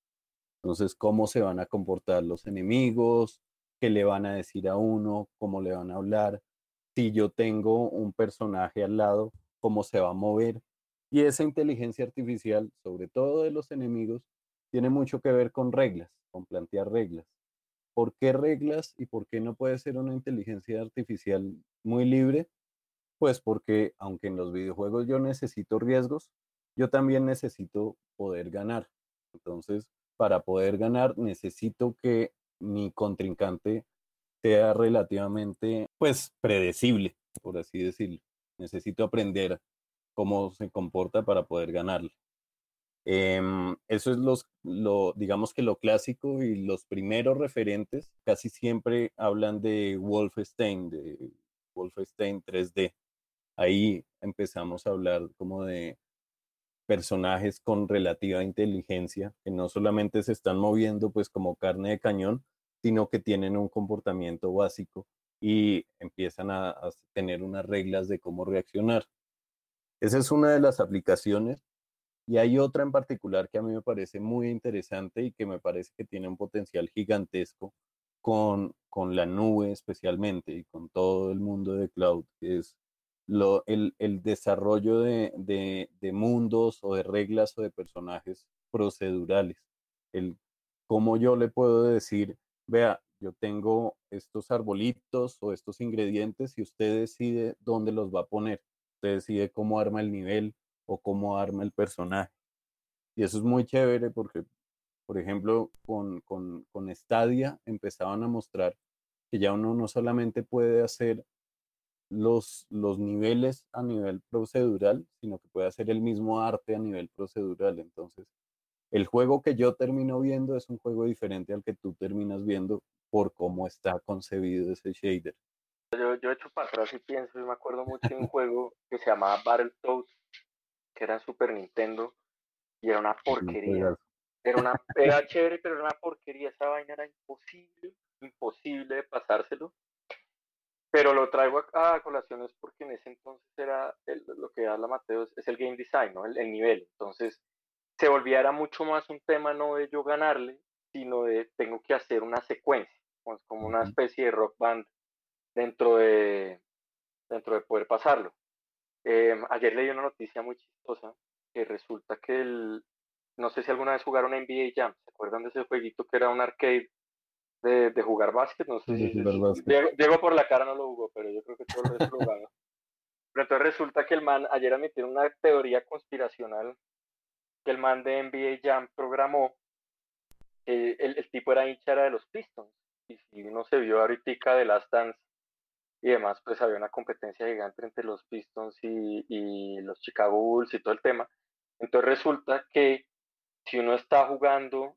Entonces, ¿cómo se van a comportar los enemigos? ¿Qué le van a decir a uno? ¿Cómo le van a hablar? Si yo tengo un personaje al lado, ¿cómo se va a mover? Y esa inteligencia artificial, sobre todo de los enemigos, tiene mucho que ver con reglas, con plantear reglas. ¿Por qué reglas y por qué no puede ser una inteligencia artificial muy libre? Pues porque aunque en los videojuegos yo necesito riesgos, yo también necesito poder ganar. Entonces, para poder ganar necesito que mi contrincante sea relativamente, pues, predecible, por así decirlo. Necesito aprender cómo se comporta para poder ganarle. Em, eso es lo, digamos que lo clásico y los primeros referentes casi siempre hablan de Wolfenstein, de Wolfenstein 3D. Ahí empezamos a hablar como de personajes con relativa inteligencia, que no solamente se están moviendo pues como carne de cañón, sino que tienen un comportamiento básico y empiezan a, tener unas reglas de cómo reaccionar. Esa es una de las aplicaciones y hay otra en particular que a mí me parece muy interesante y que me parece que tiene un potencial gigantesco con, con la nube especialmente y con todo el mundo de cloud, que es el, el, desarrollo de, de, mundos o de reglas o de personajes procedurales. El cómo yo le puedo decir, vea, yo tengo estos arbolitos o estos ingredientes y usted decide dónde los va a poner. Usted decide cómo arma el nivel o cómo arma el personaje. Y eso es muy chévere porque, por ejemplo, con, con, con Stadia empezaban a mostrar que ya uno no solamente puede hacer los, los niveles a nivel procedural, sino que puede hacer el mismo arte a nivel procedural. Entonces, el juego que yo termino viendo es un juego diferente al que tú terminas viendo por cómo está concebido ese shader. Yo, yo hecho para atrás y pienso, y me acuerdo mucho de un juego que se llamaba Battletoads, que era Super Nintendo, y era una porquería. Era, una, era chévere, pero era una porquería. Esa vaina era imposible, imposible de pasárselo. Pero lo traigo a, a colaciones porque en ese entonces era lo que habla Mateo, es el game design, ¿no? el, nivel. Entonces se volvía era mucho más un tema no de yo ganarle, sino de tengo que hacer una secuencia, pues, como una especie de rock band dentro de, dentro de poder pasarlo. Em, ayer leí una noticia muy chistosa que resulta que el, no sé si alguna vez jugaron NBA Jam, ¿se acuerdan de ese jueguito que era un arcade de, de jugar básquet? No sé si Diego, por la cara no lo jugó, pero yo creo que todo el resto lo jugaba. Pero entonces resulta que el man ayer admitió una teoría conspiracional que el man de NBA Jam programó. el, el, tipo era hincha de los Pistons. Y si uno se vio ahorita de Last Dance y demás, pues había una competencia gigante entre los Pistons y, y los Chicago Bulls y todo el tema. Entonces resulta que si uno está jugando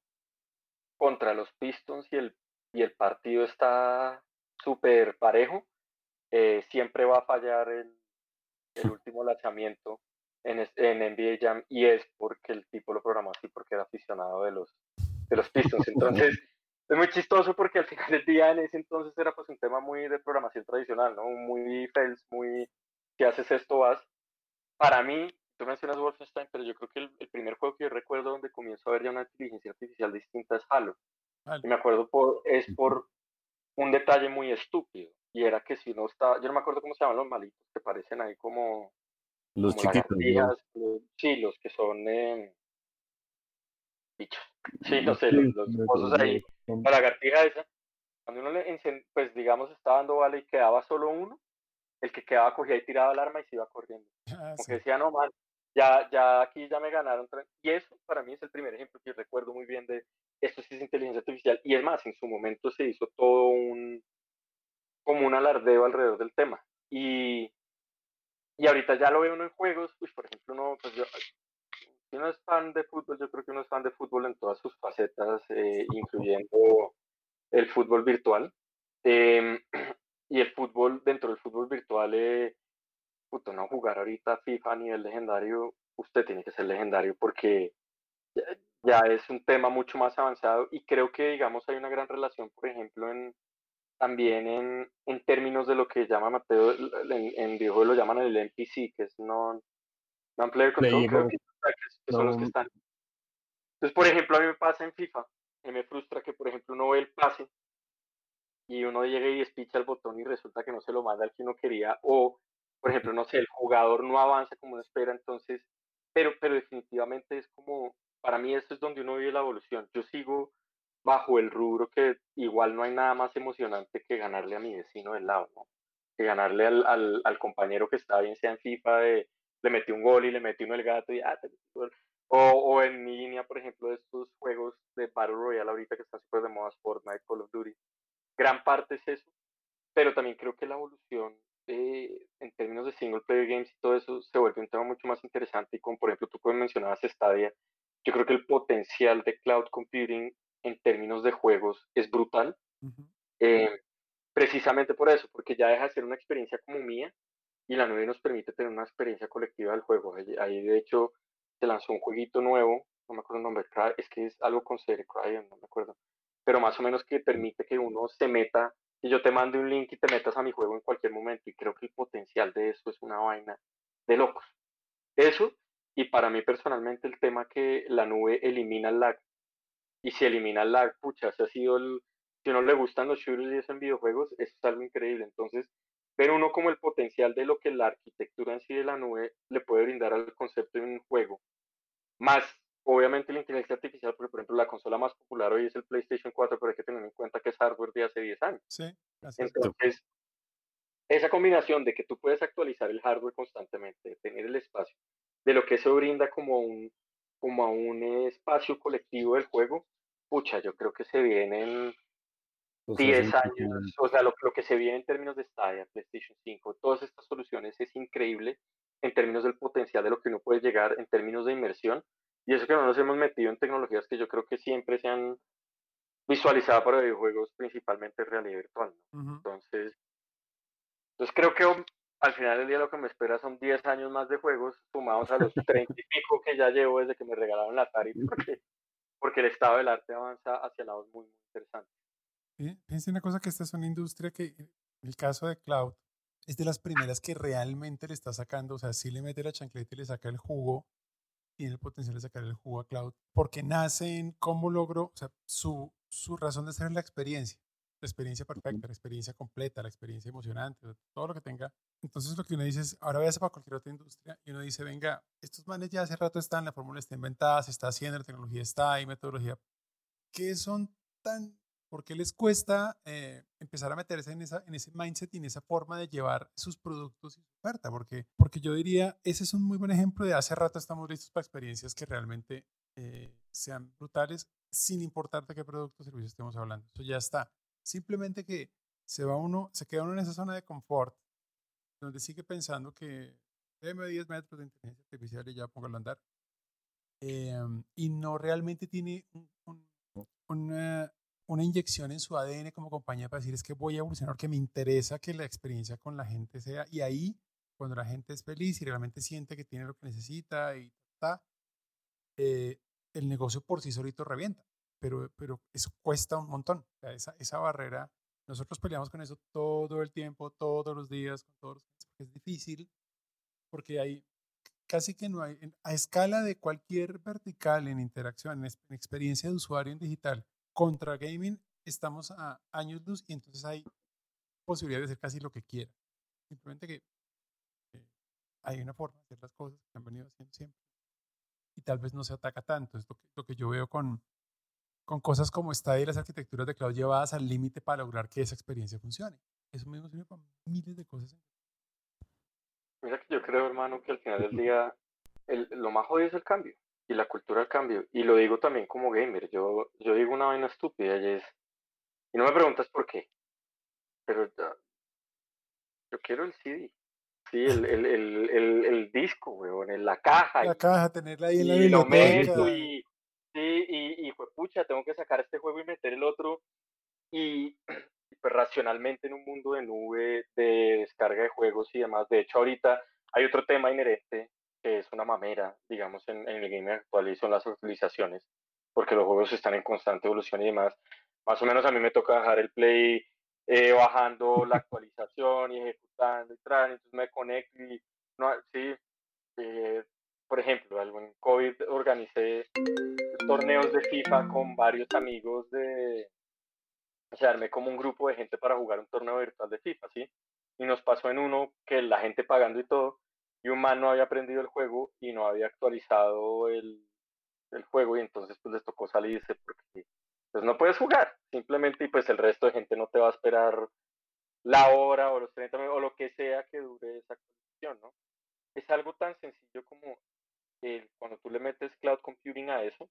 contra los Pistons y el, y el partido está súper parejo, eh, siempre va a fallar el, el último lanzamiento en, en NBA Jam y es porque el tipo lo programó así porque era aficionado de los, de los Pistons. Entonces, es muy chistoso porque al final del día en ese entonces era pues un tema muy de programación tradicional, ¿no? Muy Fels, muy si haces esto vas. Para mí, tú mencionas Wolfenstein, pero yo creo que el, primer juego que yo recuerdo donde comienzo a ver ya una inteligencia artificial distinta es Halo. Y me acuerdo por, es por un detalle muy estúpido. Y era que si uno está, yo no me acuerdo cómo se llaman los malitos que parecen ahí como... Los chiquitos. sí, los que son eh, bichos. Sí, no sé, los, los ahí la lagartija esa, cuando uno le pues digamos estaba dando vale y quedaba solo uno, el que quedaba cogía y tiraba el arma y se iba corriendo. Ah, Como decía, no mal, ya, ya aquí ya me ganaron. Y eso para mí es el primer ejemplo que recuerdo muy bien de esto sí es inteligencia artificial. Y es más, en su momento se hizo todo un, como un alardeo alrededor del tema. Y, y ahorita ya lo veo uno en juegos, pues por ejemplo, uno, pues yo, si uno es fan de fútbol, yo creo que uno es fan de fútbol en todas sus facetas, eh, incluyendo el fútbol virtual. Em, y el fútbol, dentro del fútbol virtual, eh, puto, no jugar ahorita FIFA a nivel legendario, usted tiene que ser legendario porque ya, es un tema mucho más avanzado y creo que, digamos, hay una gran relación, por ejemplo, en, también en, en términos de lo que llama Mateo, en, en videojuegos lo llaman el NPC, que es non, non player control, que son los que están. Entonces, por ejemplo, a mí me pasa en FIFA, me frustra que, por ejemplo, uno ve el pase y uno llega y despicha el botón y resulta que no se lo manda al que uno quería, o, por ejemplo, no sé, el jugador no avanza como uno espera, entonces, pero, pero definitivamente es como, para mí esto es donde uno vive la evolución. Yo sigo bajo el rubro que igual no hay nada más emocionante que ganarle a mi vecino del lado, ¿no? Que ganarle al, al, al compañero que está bien sea en FIFA de le metí un gol y le metí uno el gato y ah, O, o en línea, por ejemplo, de estos juegos de Battle Royale ahorita que están súper de moda, Fortnite, Call of Duty. Gran parte es eso, pero también creo que la evolución eh, en términos de single player games y todo eso se vuelve un tema mucho más interesante y como por ejemplo tú mencionabas Stadia, yo creo que el potencial de cloud computing en términos de juegos es brutal. Eh, precisamente por eso, porque ya deja de ser una experiencia como mía y la nube nos permite tener una experiencia colectiva del juego. Ahí, de hecho se lanzó un jueguito nuevo, no me acuerdo el nombre, es que es algo con Cryon, no me acuerdo, pero más o menos que permite que uno se meta y yo te mande un link y te metas a mi juego en cualquier momento y creo que el potencial de eso es una vaina de locos. Eso y para mí personalmente el tema que la nube elimina el lag y si elimina el lag, pucha, se ha sido el, si no le gustan los shooters y eso en videojuegos, eso es algo increíble. Entonces, pero uno como el potencial de lo que la arquitectura en sí de la nube le puede brindar al concepto de un juego. Más, obviamente, la inteligencia artificial, porque por ejemplo la consola más popular hoy es el PlayStation 4, pero hay que tener en cuenta que es hardware de hace 10 años. Sí, Entonces, esa combinación de que tú puedes actualizar el hardware constantemente, tener el espacio, de lo que eso brinda como un, como a un espacio colectivo del juego, pucha, yo creo que se vienen 10 años, o sea, lo, lo, que se viene en términos de Stadia, PlayStation 5, todas estas soluciones es increíble en términos del potencial de lo que uno puede llegar en términos de inmersión. Y eso que no nos hemos metido en tecnologías que yo creo que siempre se han visualizado para videojuegos, principalmente realidad virtual. Entonces, entonces creo que al final del día lo que me espera son 10 años más de juegos, sumados a los 30 y pico que ya llevo desde que me regalaron la Atari, porque, porque el estado del arte avanza hacia lados muy, muy interesantes. Piensa una cosa que esta es una industria que, en el caso de cloud, es de las primeras que realmente le está sacando, o sea, sí le mete la chancleta y le saca el jugo, tiene el potencial de sacar el jugo a cloud, porque nace en cómo logro, o sea, su, su razón de ser es la experiencia. la experiencia perfecta, la experiencia completa, la experiencia emocionante, todo lo que tenga. Entonces lo que uno dice es, ahora véase para cualquier otra industria y uno dice, venga, estos manes ya hace rato están, la fórmula está inventada, se está haciendo, la tecnología está, hay metodología. ¿Qué son tan, por qué les cuesta eh, empezar a meterse en, esa, en ese mindset y en esa forma de llevar sus productos y su oferta? Porque, porque yo diría, ese es un muy buen ejemplo de hace rato estamos listos para experiencias que realmente eh, sean brutales sin importar de qué producto o servicio estemos hablando. Eso ya está. Simplemente que se va uno, se queda uno en esa zona de confort, donde sigue pensando que déme 10 metros de inteligencia artificial y ya póngalo a andar. Em, y no realmente tiene una, una, inyección en su ADN como compañía para decir es que voy a evolucionar, que me interesa que la experiencia con la gente sea. Y ahí, cuando la gente es feliz y realmente siente que tiene lo que necesita y está, eh, el negocio por sí solito revienta pero, pero eso cuesta un montón. esa, esa barrera, nosotros peleamos con eso todo el tiempo, todos los días, con todos porque es difícil, porque hay casi que no hay, a escala de cualquier vertical en interacción, en, experiencia de usuario en digital, contra gaming, estamos a años luz y entonces hay posibilidad de hacer casi lo que quiera. Simplemente que hay una forma de hacer las cosas que han venido haciendo siempre. Y tal vez no se ataca tanto. Es lo que, lo que yo veo con, con cosas como esta y las arquitecturas de cloud llevadas al límite para lograr que esa experiencia funcione. Eso mismo sirve para miles de cosas. Mira que yo creo, hermano, que al final del día el, lo más jodido es el cambio y la cultura del cambio. Y lo digo también como gamer. Yo, yo digo una vaina estúpida y es... Y no me preguntas por qué. Pero yo quiero el CD. Sí, el, el, el, el, disco, weón, en la caja. La caja, tenerla ahí en la biblioteca. y, Sí, y, y fue pucha, tengo que sacar este juego y meter el otro. Y pues racionalmente en un mundo de nube, de descarga de juegos y demás. De hecho, ahorita hay otro tema inherente que es una mamera, digamos, en, en el game actual y son las actualizaciones, porque los juegos están en constante evolución y demás. Más o menos a mí me toca dejar el play eh, bajando la actualización y ejecutando y tal, entonces me conecto y no, sí, eh, por ejemplo, en COVID organicé torneos de FIFA con varios amigos de, o sea, armé como un grupo de gente para jugar un torneo virtual de FIFA, ¿sí? Y nos pasó en uno que la gente pagando y todo, y un man no había aprendido el juego y no había actualizado el, el juego y entonces pues les tocó salirse porque pues no puedes jugar, simplemente y pues el resto de gente no te va a esperar la hora o los 30 minutos o lo que sea que dure esa actualización, ¿no? Es algo tan sencillo como cuando tú le metes cloud computing a eso,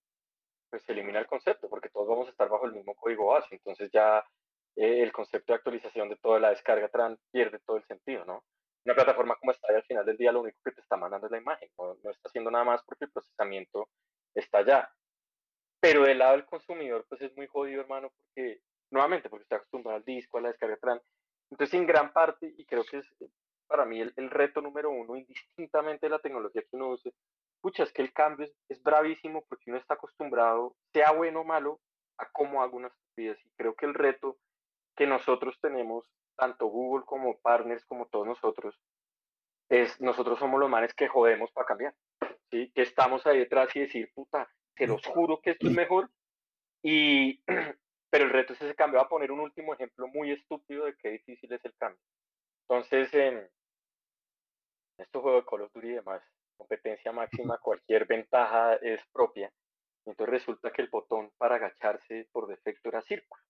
pues se elimina el concepto, porque todos vamos a estar bajo el mismo código base. Entonces ya eh, el concepto de actualización de toda la descarga tran pierde todo el sentido, ¿no? Una plataforma como esta, al final del día lo único que te está mandando es la imagen, no, no está haciendo nada más porque el procesamiento está allá. Pero del lado del consumidor, pues es muy jodido, hermano, porque nuevamente, porque está acostumbrado al disco, a la descarga tran. Entonces, en gran parte, y creo que es para mí el, el reto número uno, indistintamente de la tecnología que uno use, pucha, es que el cambio es, bravísimo porque uno está acostumbrado, sea bueno o malo, a cómo hago una estupidez. Y creo que el reto que nosotros tenemos, tanto Google como partners, como todos nosotros, es nosotros somos los manes que jodemos para cambiar. ¿sí? Que estamos ahí detrás y decir, puta, te los juro que esto es mejor. Y, pero el reto es ese cambio. Voy a poner un último ejemplo muy estúpido de qué difícil es el cambio. Entonces, en este juego de Call of Duty y demás, competencia máxima, cualquier ventaja es propia. Entonces resulta que el botón para agacharse por defecto era círculo.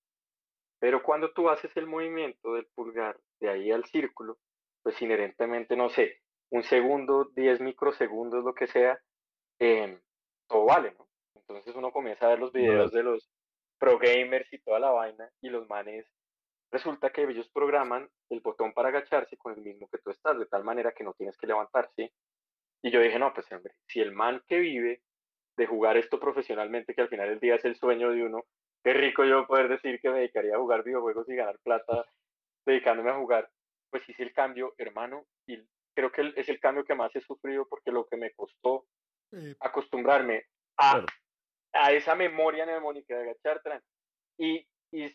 Pero cuando tú haces el movimiento del pulgar de ahí al círculo, pues inherentemente, no sé, un segundo, 10 microsegundos, lo que sea, em, todo vale, ¿no? Entonces uno comienza a ver los videos de los pro gamers y toda la vaina y los manes, resulta que ellos programan el botón para agacharse con el mismo que tú estás, de tal manera que no tienes que levantarse y yo dije, no, pues hombre, si el man que vive de jugar esto profesionalmente, que al final del día es el sueño de uno, qué rico yo poder decir que me dedicaría a jugar videojuegos y ganar plata dedicándome a jugar, pues hice el cambio, hermano, y creo que es el cambio que más he sufrido porque lo que me costó acostumbrarme a, a esa memoria mnemónica de agachar y, y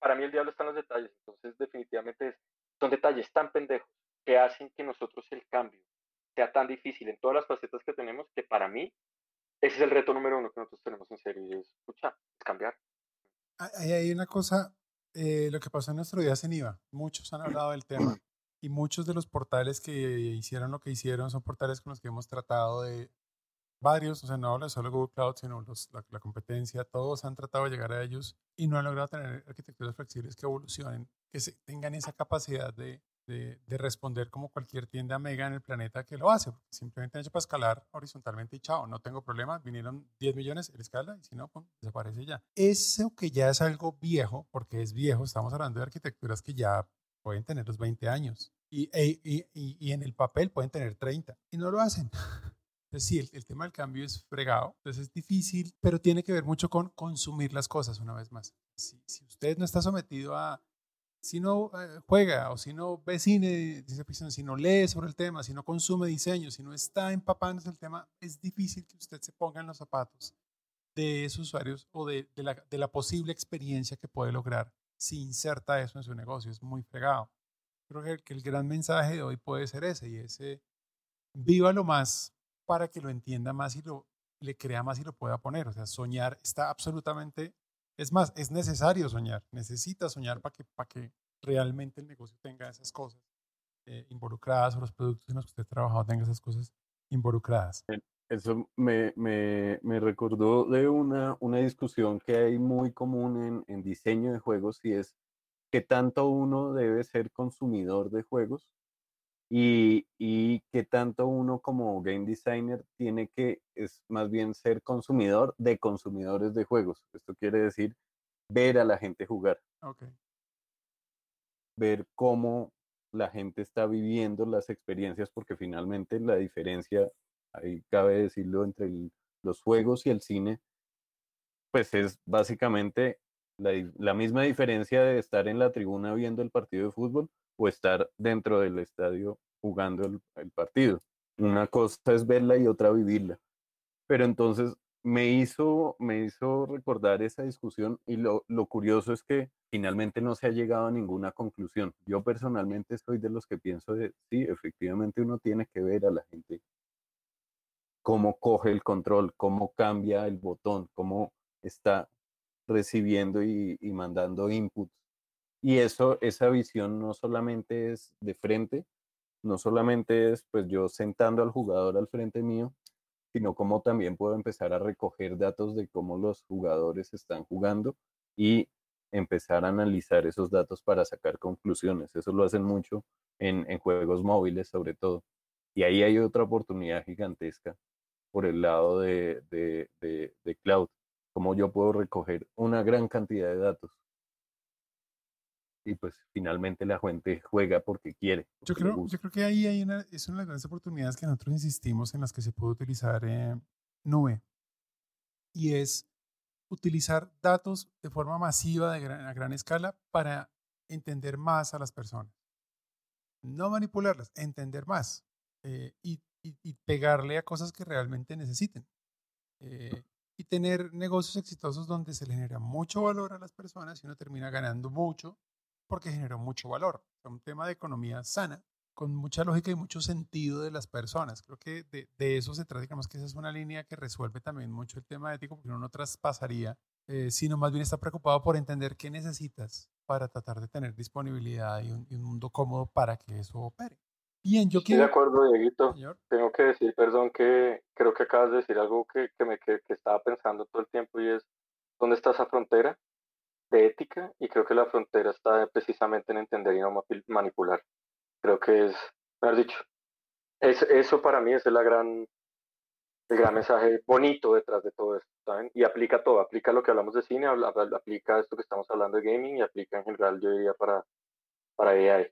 para mí el diablo está en los detalles, entonces definitivamente son detalles tan pendejos que hacen que nosotros el cambio sea tan difícil en todas las facetas que tenemos que para mí ese es el reto número uno que nosotros tenemos en serio y es, escucha, es cambiar. Hay, hay una cosa Eh, lo que pasó en nuestro día en IVA, muchos han hablado del tema y muchos de los portales que hicieron lo que hicieron son portales con los que hemos tratado de varios, o sea, no hablo solo Google Cloud, sino los, la, competencia, todos han tratado de llegar a ellos y no han logrado tener arquitecturas flexibles que evolucionen, que se, tengan esa capacidad de, de, responder como cualquier tienda mega en el planeta que lo hace, simplemente han hecho para escalar horizontalmente y chao, no tengo problema, vinieron 10 millones, el escala y si no, pues, desaparece ya. Eso que ya es algo viejo, porque es viejo, estamos hablando de arquitecturas que ya pueden tener los 20 años y, e, y, y, y en el papel pueden tener 30 y no lo hacen. Entonces, sí, el, tema del cambio es fregado, entonces es difícil, pero tiene que ver mucho con consumir las cosas una vez más. Si, si usted no está sometido a, si no eh, juega o si no ve cine, si no lee sobre el tema, si no consume diseño, si no está empapándose el tema, es difícil que usted se ponga en los zapatos de esos usuarios o de, la, posible experiencia que puede lograr si inserta eso en su negocio. Es muy fregado. Creo que, que el gran mensaje de hoy puede ser ese y ese, viva lo más para que lo entienda más y lo, le crea más y lo pueda poner. O sea, soñar está absolutamente, es más, es necesario soñar, necesita soñar para que, para que realmente el negocio tenga esas cosas eh, involucradas o los productos en los que usted ha trabajado tengan esas cosas involucradas. Eso me, me, me, recordó de una, una discusión que hay muy común en, en diseño de juegos y es que tanto uno debe ser consumidor de juegos y, y que tanto uno como game designer tiene que, es más bien ser consumidor de consumidores de juegos. Esto quiere decir ver a la gente jugar. Ver cómo la gente está viviendo las experiencias, porque finalmente la diferencia, ahí cabe decirlo, entre los juegos y el cine, pues es básicamente la, la misma diferencia de estar en la tribuna viendo el partido de fútbol o estar dentro del estadio jugando el, partido. Una cosa es verla y otra vivirla. Pero entonces me hizo, me hizo recordar esa discusión y lo, lo, curioso es que finalmente no se ha llegado a ninguna conclusión. Yo personalmente soy de los que pienso de, sí, efectivamente uno tiene que ver a la gente cómo coge el control, cómo cambia el botón, cómo está recibiendo y, y mandando inputs y eso, esa visión no solamente es de frente, no solamente es pues yo sentando al jugador al frente mío, sino como también puedo empezar a recoger datos de cómo los jugadores están jugando y empezar a analizar esos datos para sacar conclusiones. Eso lo hacen mucho en, en juegos móviles sobre todo. Y ahí hay otra oportunidad gigantesca por el lado de, de, de, de cloud, como yo puedo recoger una gran cantidad de datos y pues finalmente la gente juega porque quiere. yo, creo, yo creo que ahí hay una, es una de las grandes oportunidades que nosotros insistimos en las que se puede utilizar eh, nube y es utilizar datos de forma masiva de gran, a gran escala para entender más a las personas. No manipularlas, entender más eh, y, y, pegarle a cosas que realmente necesiten. Eh, y tener negocios exitosos donde se le genera mucho valor a las personas y uno termina ganando mucho porque generó mucho valor. Es un tema de economía sana, con mucha lógica y mucho sentido de las personas. Creo que de, de, eso se trata, digamos que esa es una línea que resuelve también mucho el tema ético, porque uno no traspasaría, eh, sino más bien está preocupado por entender qué necesitas para tratar de tener disponibilidad y un, mundo cómodo para que eso opere. Bien, yo quiero... de acuerdo, Dieguito. Tengo que decir, perdón, que creo que acabas de decir algo que, que me que, que estaba pensando todo el tiempo y es, ¿dónde está esa frontera? De ética y creo que la frontera está precisamente en entender y no manipular. Creo que es, me dicho, es, eso para mí es la gran, el gran mensaje bonito detrás de todo esto, ¿saben? Y aplica todo, aplica lo que hablamos de cine, aplica esto que estamos hablando de gaming y aplica en general, yo diría, para, para AI.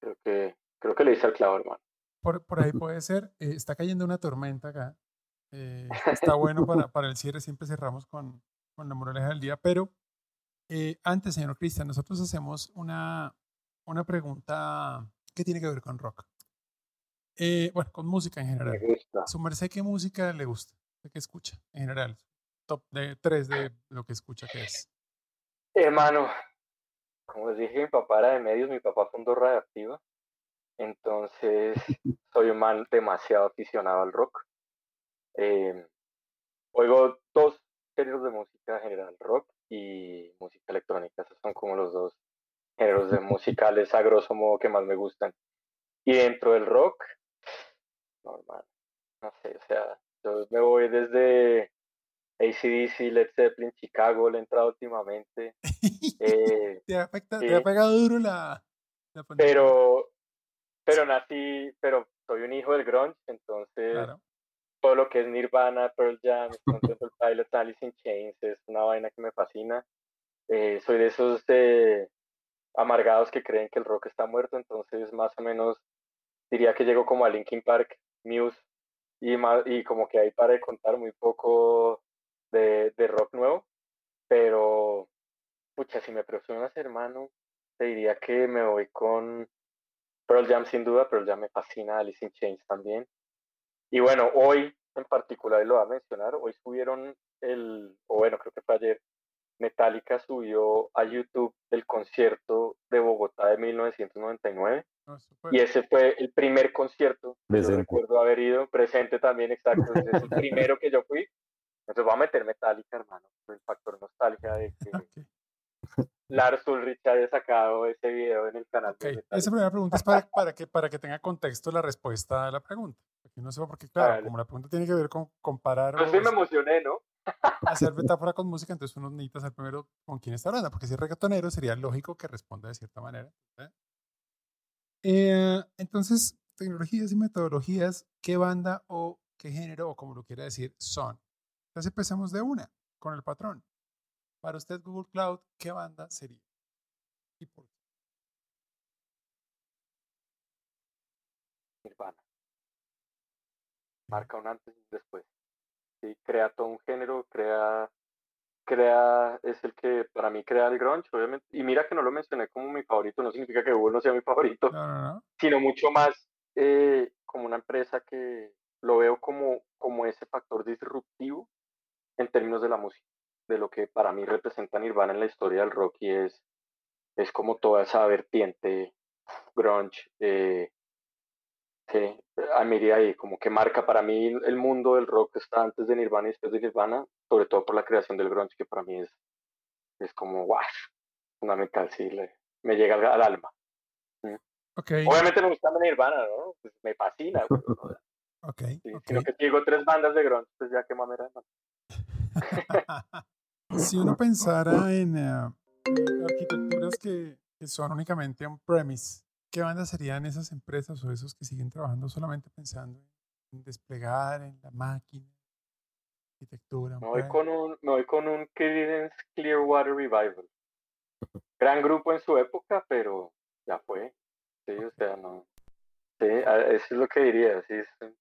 Creo que, creo que le dice al clavo, hermano. Por, por ahí puede ser, eh, está cayendo una tormenta acá. Eh, está bueno para, para el cierre, siempre cerramos con, con la moraleja del día, pero eh, antes, señor Cristian, nosotros hacemos una, una pregunta que tiene que ver con rock. Eh, bueno, con música en general. ¿Su merced qué música le gusta? ¿Qué escucha en general? Top de tres de lo que escucha, ¿qué es? Hermano, como les dije, mi papá era de medios, mi papá fundó Radioactiva. Entonces, soy un man demasiado aficionado al rock. Eh, oigo dos géneros de música en general, rock y música electrónica. Esos son como los dos musicales a grosso modo que más me gustan. Y dentro del rock, normal, no sé, o sea, yo me voy desde ACDC, Led Zeppelin, Chicago, le he entrado últimamente. Eh, te, ha pegado duro la, Pero, pero nací, pero soy un hijo del grunge, entonces todo lo que es Nirvana, Pearl Jam, Temple Pilots, Alice in Chains es una vaina que me fascina. Eh, soy de esos eh, amargados que creen que el rock está muerto, entonces más o menos diría que llego como a Linkin Park, Muse y, y como que ahí para contar muy poco de, de rock nuevo, pero pucha, si me presionas hermano, te diría que me voy con Pearl Jam sin duda, Pearl Jam me fascina, Alice in Chains también. Y bueno, hoy en particular, y lo voy a mencionar, hoy subieron el, o bueno, creo que fue ayer, Metallica subió a YouTube el concierto de Bogotá de 1999. Ah, y ese fue el primer concierto que yo recuerdo haber ido, presente también, exacto. es el primero que yo fui. Entonces voy a meter Metallica, hermano, por el factor nostalgia de que Lars Ulrich haya sacado ese video en el canal. Esa primera pregunta es para, para, que, para que tenga contexto la respuesta a la pregunta. No sé, porque claro, como la pregunta tiene que ver con comparar... Pues sí me emocioné, ¿no? hacer metáfora con música, entonces uno necesita saber primero con quién está hablando, porque si es reggaetonero sería lógico que responda de cierta manera. Eh, entonces, tecnologías y metodologías, ¿qué banda o qué género o como lo quiera decir son? Entonces empecemos de una, con el patrón. Para usted, Google Cloud, ¿qué banda sería? ¿Y por qué? Nirvana. Marca un antes y un después. Sí, crea todo un género, crea, crea, es el que para mí crea el grunge, obviamente. Y mira que no lo mencioné como mi favorito, no significa que Google no sea mi favorito, sino mucho más eh, como una empresa que lo veo como, como ese factor disruptivo en términos de la música, de lo que para mí representa Nirvana en la historia del rock y es, es como toda esa vertiente grunge, eh, que a medida ahí como que marca para mí el mundo del rock que está antes de Nirvana y después de Nirvana, sobre todo por la creación del grunge, que para mí es, es como, wow, fundamental, sí, me llega al, alma. Okay. Obviamente me gusta Nirvana, ¿no? Pues me fascina. okay, Sino que digo tres bandas de grunge, pues ya qué manera. si uno pensara en eh, arquitecturas que, que son únicamente on-premise, ¿qué bandas serían esas empresas o esos que siguen trabajando solamente pensando en desplegar en la máquina, arquitectura? Me voy con un, me voy con un Creedence Clearwater Revival. Gran grupo en su época, pero ya fue. Sí, o sea, no. Sí, eso es lo que diría. Sí, o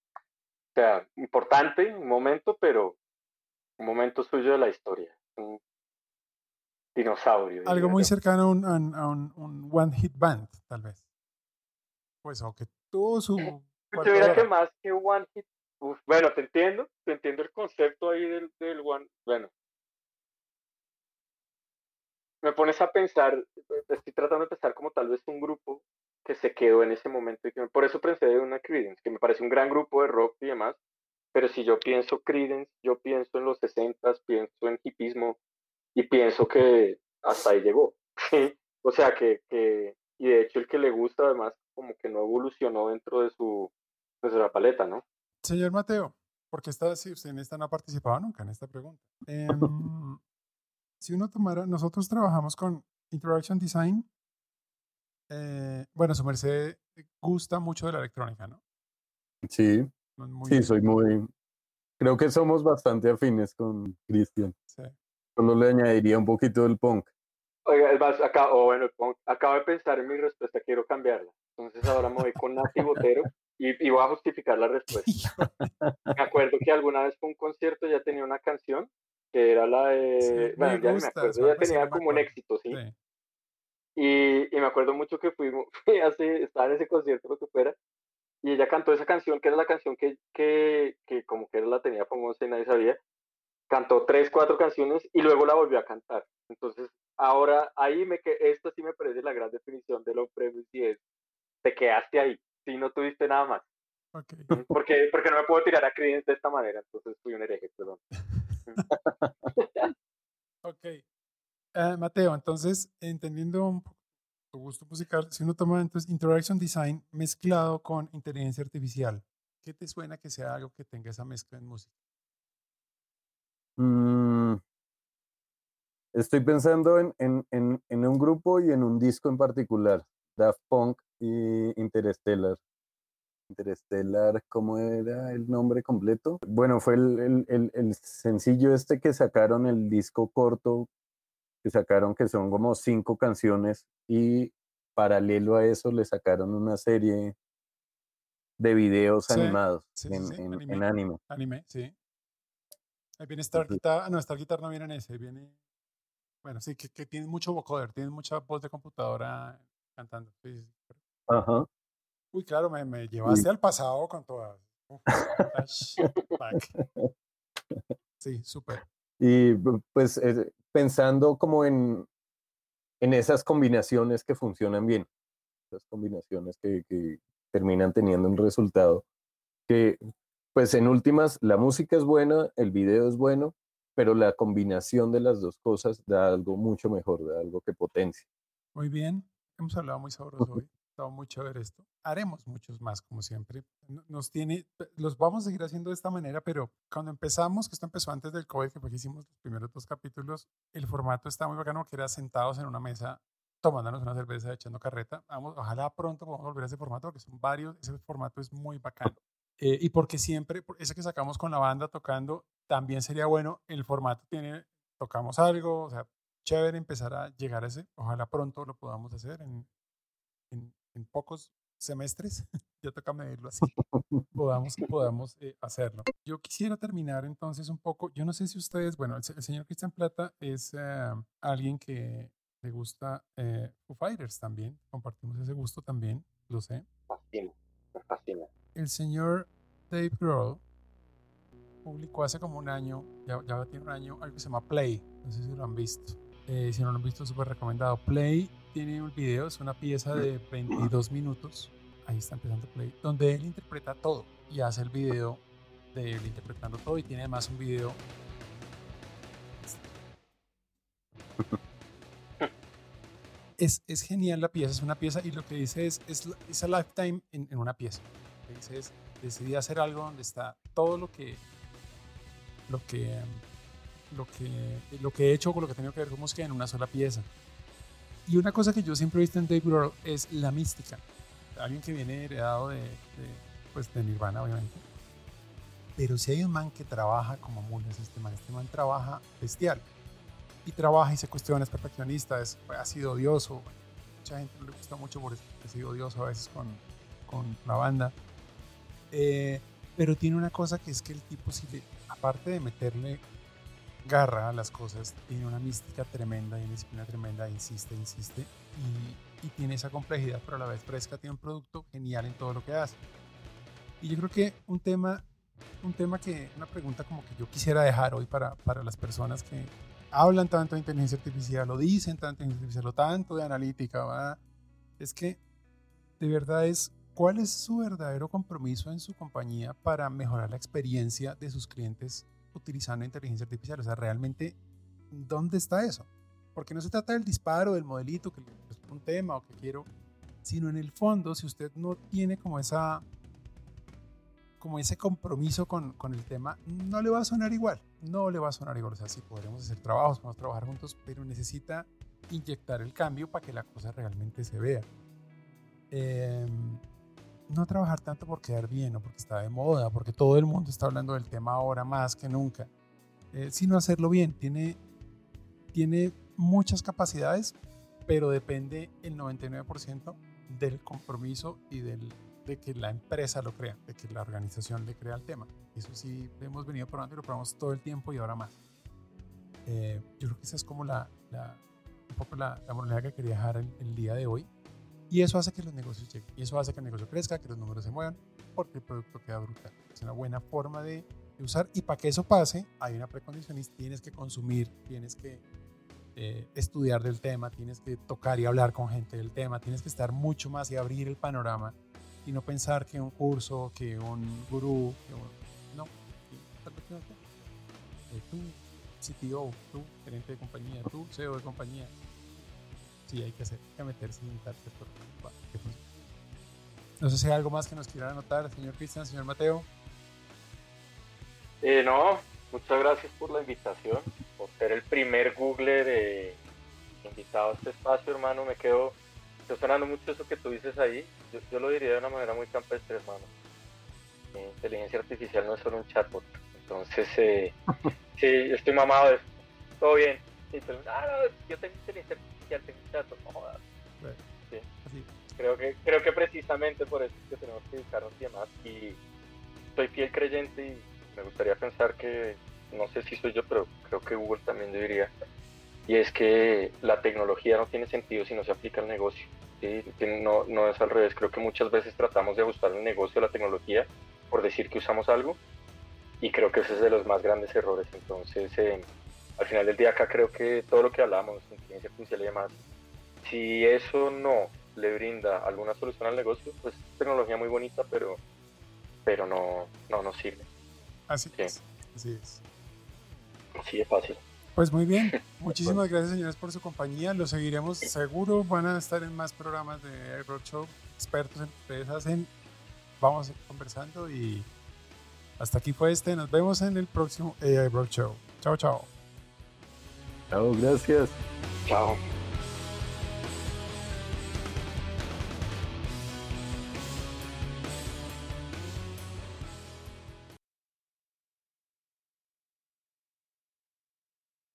sea, importante, un momento, pero un momento suyo de la historia. Un dinosaurio. Algo muy cercano a un, a un, un One Hit Band, tal vez pues aunque tuvo su... Yo diría que más que One Hit, bueno, te entiendo, te entiendo el concepto ahí del, del One, bueno. Me pones a pensar, estoy tratando de pensar como tal vez un grupo que se quedó en ese momento. Y que, por eso pensé en una Creedence, que me parece un gran grupo de rock y demás. Pero si yo pienso Creedence, yo pienso en los 60, pienso en hipismo y pienso que hasta ahí llegó. o sea, que, que, y de hecho el que le gusta además como que no evolucionó dentro de su, de su paleta, ¿no? Señor Mateo, porque esta, si usted en esta no ha participado nunca en esta pregunta. Em, si uno tomara, nosotros trabajamos con Interaction Design. Eh, bueno, su merced gusta mucho de la electrónica, ¿no? Sí, sí, soy muy... Creo que somos bastante afines con Cristian. Sí. Solo le añadiría un poquito del punk. Oiga, acá, bueno, acabo de pensar en mi respuesta, quiero cambiarla. Entonces ahora me voy con Nati Botero y, voy a justificar la respuesta. me acuerdo que alguna vez fue un concierto ya tenía una canción que era la de... bueno, ya me acuerdo, ya tenía como un éxito, ¿sí? Y, y, me acuerdo mucho que fuimos, hace, estaba en ese concierto, lo que fuera, y ella cantó esa canción, que era la canción que, que, que como que era la tenía famosa y nadie sabía, cantó tres, cuatro canciones y luego la volvió a cantar. Entonces, ahora ahí me que esto sí me parece la gran definición de lo premise y es, te quedaste ahí, si no tuviste nada más. Okay. Porque, porque no me puedo tirar a Creedence de esta manera, entonces fui un hereje, perdón. ok. Eh, Mateo, entonces, entendiendo un poco tu gusto musical, si uno toma entonces Interaction Design mezclado con inteligencia artificial, ¿qué te suena que sea algo que tenga esa mezcla en música? Mm, estoy pensando en, en, en, en, un grupo y en un disco en particular, Daft Punk y Interstellar. Interstellar, ¿cómo era el nombre completo? Bueno, fue el, el, el, el sencillo este que sacaron, el disco corto que sacaron, que son como cinco canciones y paralelo a eso le sacaron una serie de videos animados en, en, anime. Anime, sí. Ahí viene Star Guitar. No, Star Guitar no viene en ese. Viene. Bueno, sí, que, que tiene mucho vocoder, tiene mucha voz de computadora cantando. Sí, Ajá. Uy, claro, me, me llevaste al pasado con todas. sí, súper. Y pues eh, pensando como en, en esas combinaciones que funcionan bien, esas combinaciones que, que terminan teniendo un resultado que pues en últimas, la música es buena, el video es bueno, pero la combinación de las dos cosas da algo mucho mejor, da algo que potencia. Muy bien, hemos hablado muy sabroso hoy, estado muy chévere esto. Haremos muchos más, como siempre. Nos tiene, los vamos a seguir haciendo de esta manera, pero cuando empezamos, que esto empezó antes del COVID, que fue que hicimos los primeros dos capítulos, el formato está muy bacano, que era sentados en una mesa tomándonos una cerveza, echando carreta. Vamos, ojalá pronto podamos volver a ese formato, porque son varios, ese formato es muy bacano. Eh, y porque siempre, ese que sacamos con la banda tocando, también sería bueno, el formato tiene, tocamos algo, o sea, chévere empezar a llegar a ese, ojalá pronto lo podamos hacer en, en, en pocos semestres, ya toca medirlo así, podamos, podamos eh, hacerlo. Yo quisiera terminar entonces un poco, yo no sé si ustedes, bueno, el, señor Cristian Plata es eh, alguien que le gusta eh, Foo Fighters también, compartimos ese gusto también, lo sé. Fascina, fascina el señor Dave Grohl publicó hace como un año, ya, ya, tiene un año, algo que se llama Play. No sé si lo han visto. Eh, si no lo han visto, súper recomendado. Play tiene un video, es una pieza de 22 minutos. Ahí está empezando Play, donde él interpreta todo y hace el video de él interpretando todo y tiene además un video. Es, es genial la pieza, es una pieza y lo que dice es, es, es a lifetime en, en una pieza que dice es, decidí hacer algo donde está todo lo que, lo que, lo que, lo que he hecho con lo que tengo que ver con música en una sola pieza. Y una cosa que yo siempre he visto en Dave Grohl es la mística. Alguien que viene heredado de, pues de Nirvana, obviamente. Pero si hay un man que trabaja como mulas, este man, este man trabaja bestial. Y trabaja y se cuestiona, es perfeccionista, es, ha sido odioso. Mucha gente le gusta mucho por ha sido odioso a veces con, con la banda. Eh, pero tiene una cosa que es que el tipo, si le, aparte de meterle garra a las cosas, tiene una mística tremenda y una disciplina tremenda, insiste, insiste, y, tiene esa complejidad, pero a la vez fresca, tiene un producto genial en todo lo que hace. Y yo creo que un tema, un tema que, una pregunta como que yo quisiera dejar hoy para, para las personas que hablan tanto de inteligencia artificial, lo dicen tanto de inteligencia artificial, o tanto de analítica, es que de verdad es ¿Cuál es su verdadero compromiso en su compañía para mejorar la experiencia de sus clientes utilizando inteligencia artificial? O sea, realmente, ¿dónde está eso? Porque no se trata del disparo, del modelito, que es un tema o que quiero, sino en el fondo, si usted no tiene como esa como ese compromiso con, con, el tema, no le va a sonar igual, no le va a sonar igual. O sea, sí podremos hacer trabajos, podemos trabajar juntos, pero necesita inyectar el cambio para que la cosa realmente se vea. Eh, no trabajar tanto por quedar bien o porque está de moda, porque todo el mundo está hablando del tema ahora más que nunca, eh, sino hacerlo bien. Tiene, tiene muchas capacidades, pero depende el 99% del compromiso y del, de que la empresa lo crea, de que la organización le crea el tema. Eso sí, hemos venido probando y lo probamos todo el tiempo y ahora más. Eh, yo creo que esa es como la, la la, la moneda que quería dejar el día de hoy. Y eso hace que los negocios lleguen. Y eso hace que el negocio crezca, que los números se muevan, porque el producto queda brutal. Es una buena forma de, de usar. Y para que eso pase, hay una precondición y tienes que consumir, tienes que eh, estudiar del tema, tienes que tocar y hablar con gente del tema, tienes que estar mucho más y abrir el panorama y no pensar que un curso, que un gurú, que un, no, eh, tú, CTO, tú, gerente de compañía, tú, CEO de compañía, sí, hay que, hacer, hay que meterse en meterse por No sé si hay algo más que nos quiera anotar, señor Cristian, señor Mateo. Eh, no, muchas gracias por la invitación, por ser el primer Google de invitado a este espacio, hermano. Me quedo, estoy sonando mucho eso que tú dices ahí. Yo, lo diría de una manera muy campestre, hermano. Inteligencia artificial no es solo un chatbot. Entonces, eh, sí, estoy mamado de eso. Todo bien. ah, no, yo tengo inteligencia artificial. No Sí. Creo que, creo que precisamente por eso es que tenemos que dedicarnos y demás. Y soy fiel creyente y me gustaría pensar que, no sé si soy yo, pero creo que Google también debería, y es que la tecnología no tiene sentido si no se aplica al negocio. No, no es al revés, creo que muchas veces tratamos de ajustar el negocio a la tecnología por decir que usamos algo, y creo que ese es de los más grandes errores. Entonces, eh, al final del día acá creo que todo lo que hablamos, inteligencia artificial y demás, si eso no le brinda alguna solución al negocio, pues es tecnología muy bonita, pero, pero no, no nos sirve. Así es. Así es. Así es fácil. Pues muy bien. Muchísimas gracias, señores, por su compañía. Lo seguiremos seguro. Van a estar en más programas de iRock Show. Expertos en empresas en. Vamos conversando y hasta aquí fue este. Nos vemos en el próximo AI Show. Chao, chao. Chao, gracias. Chao.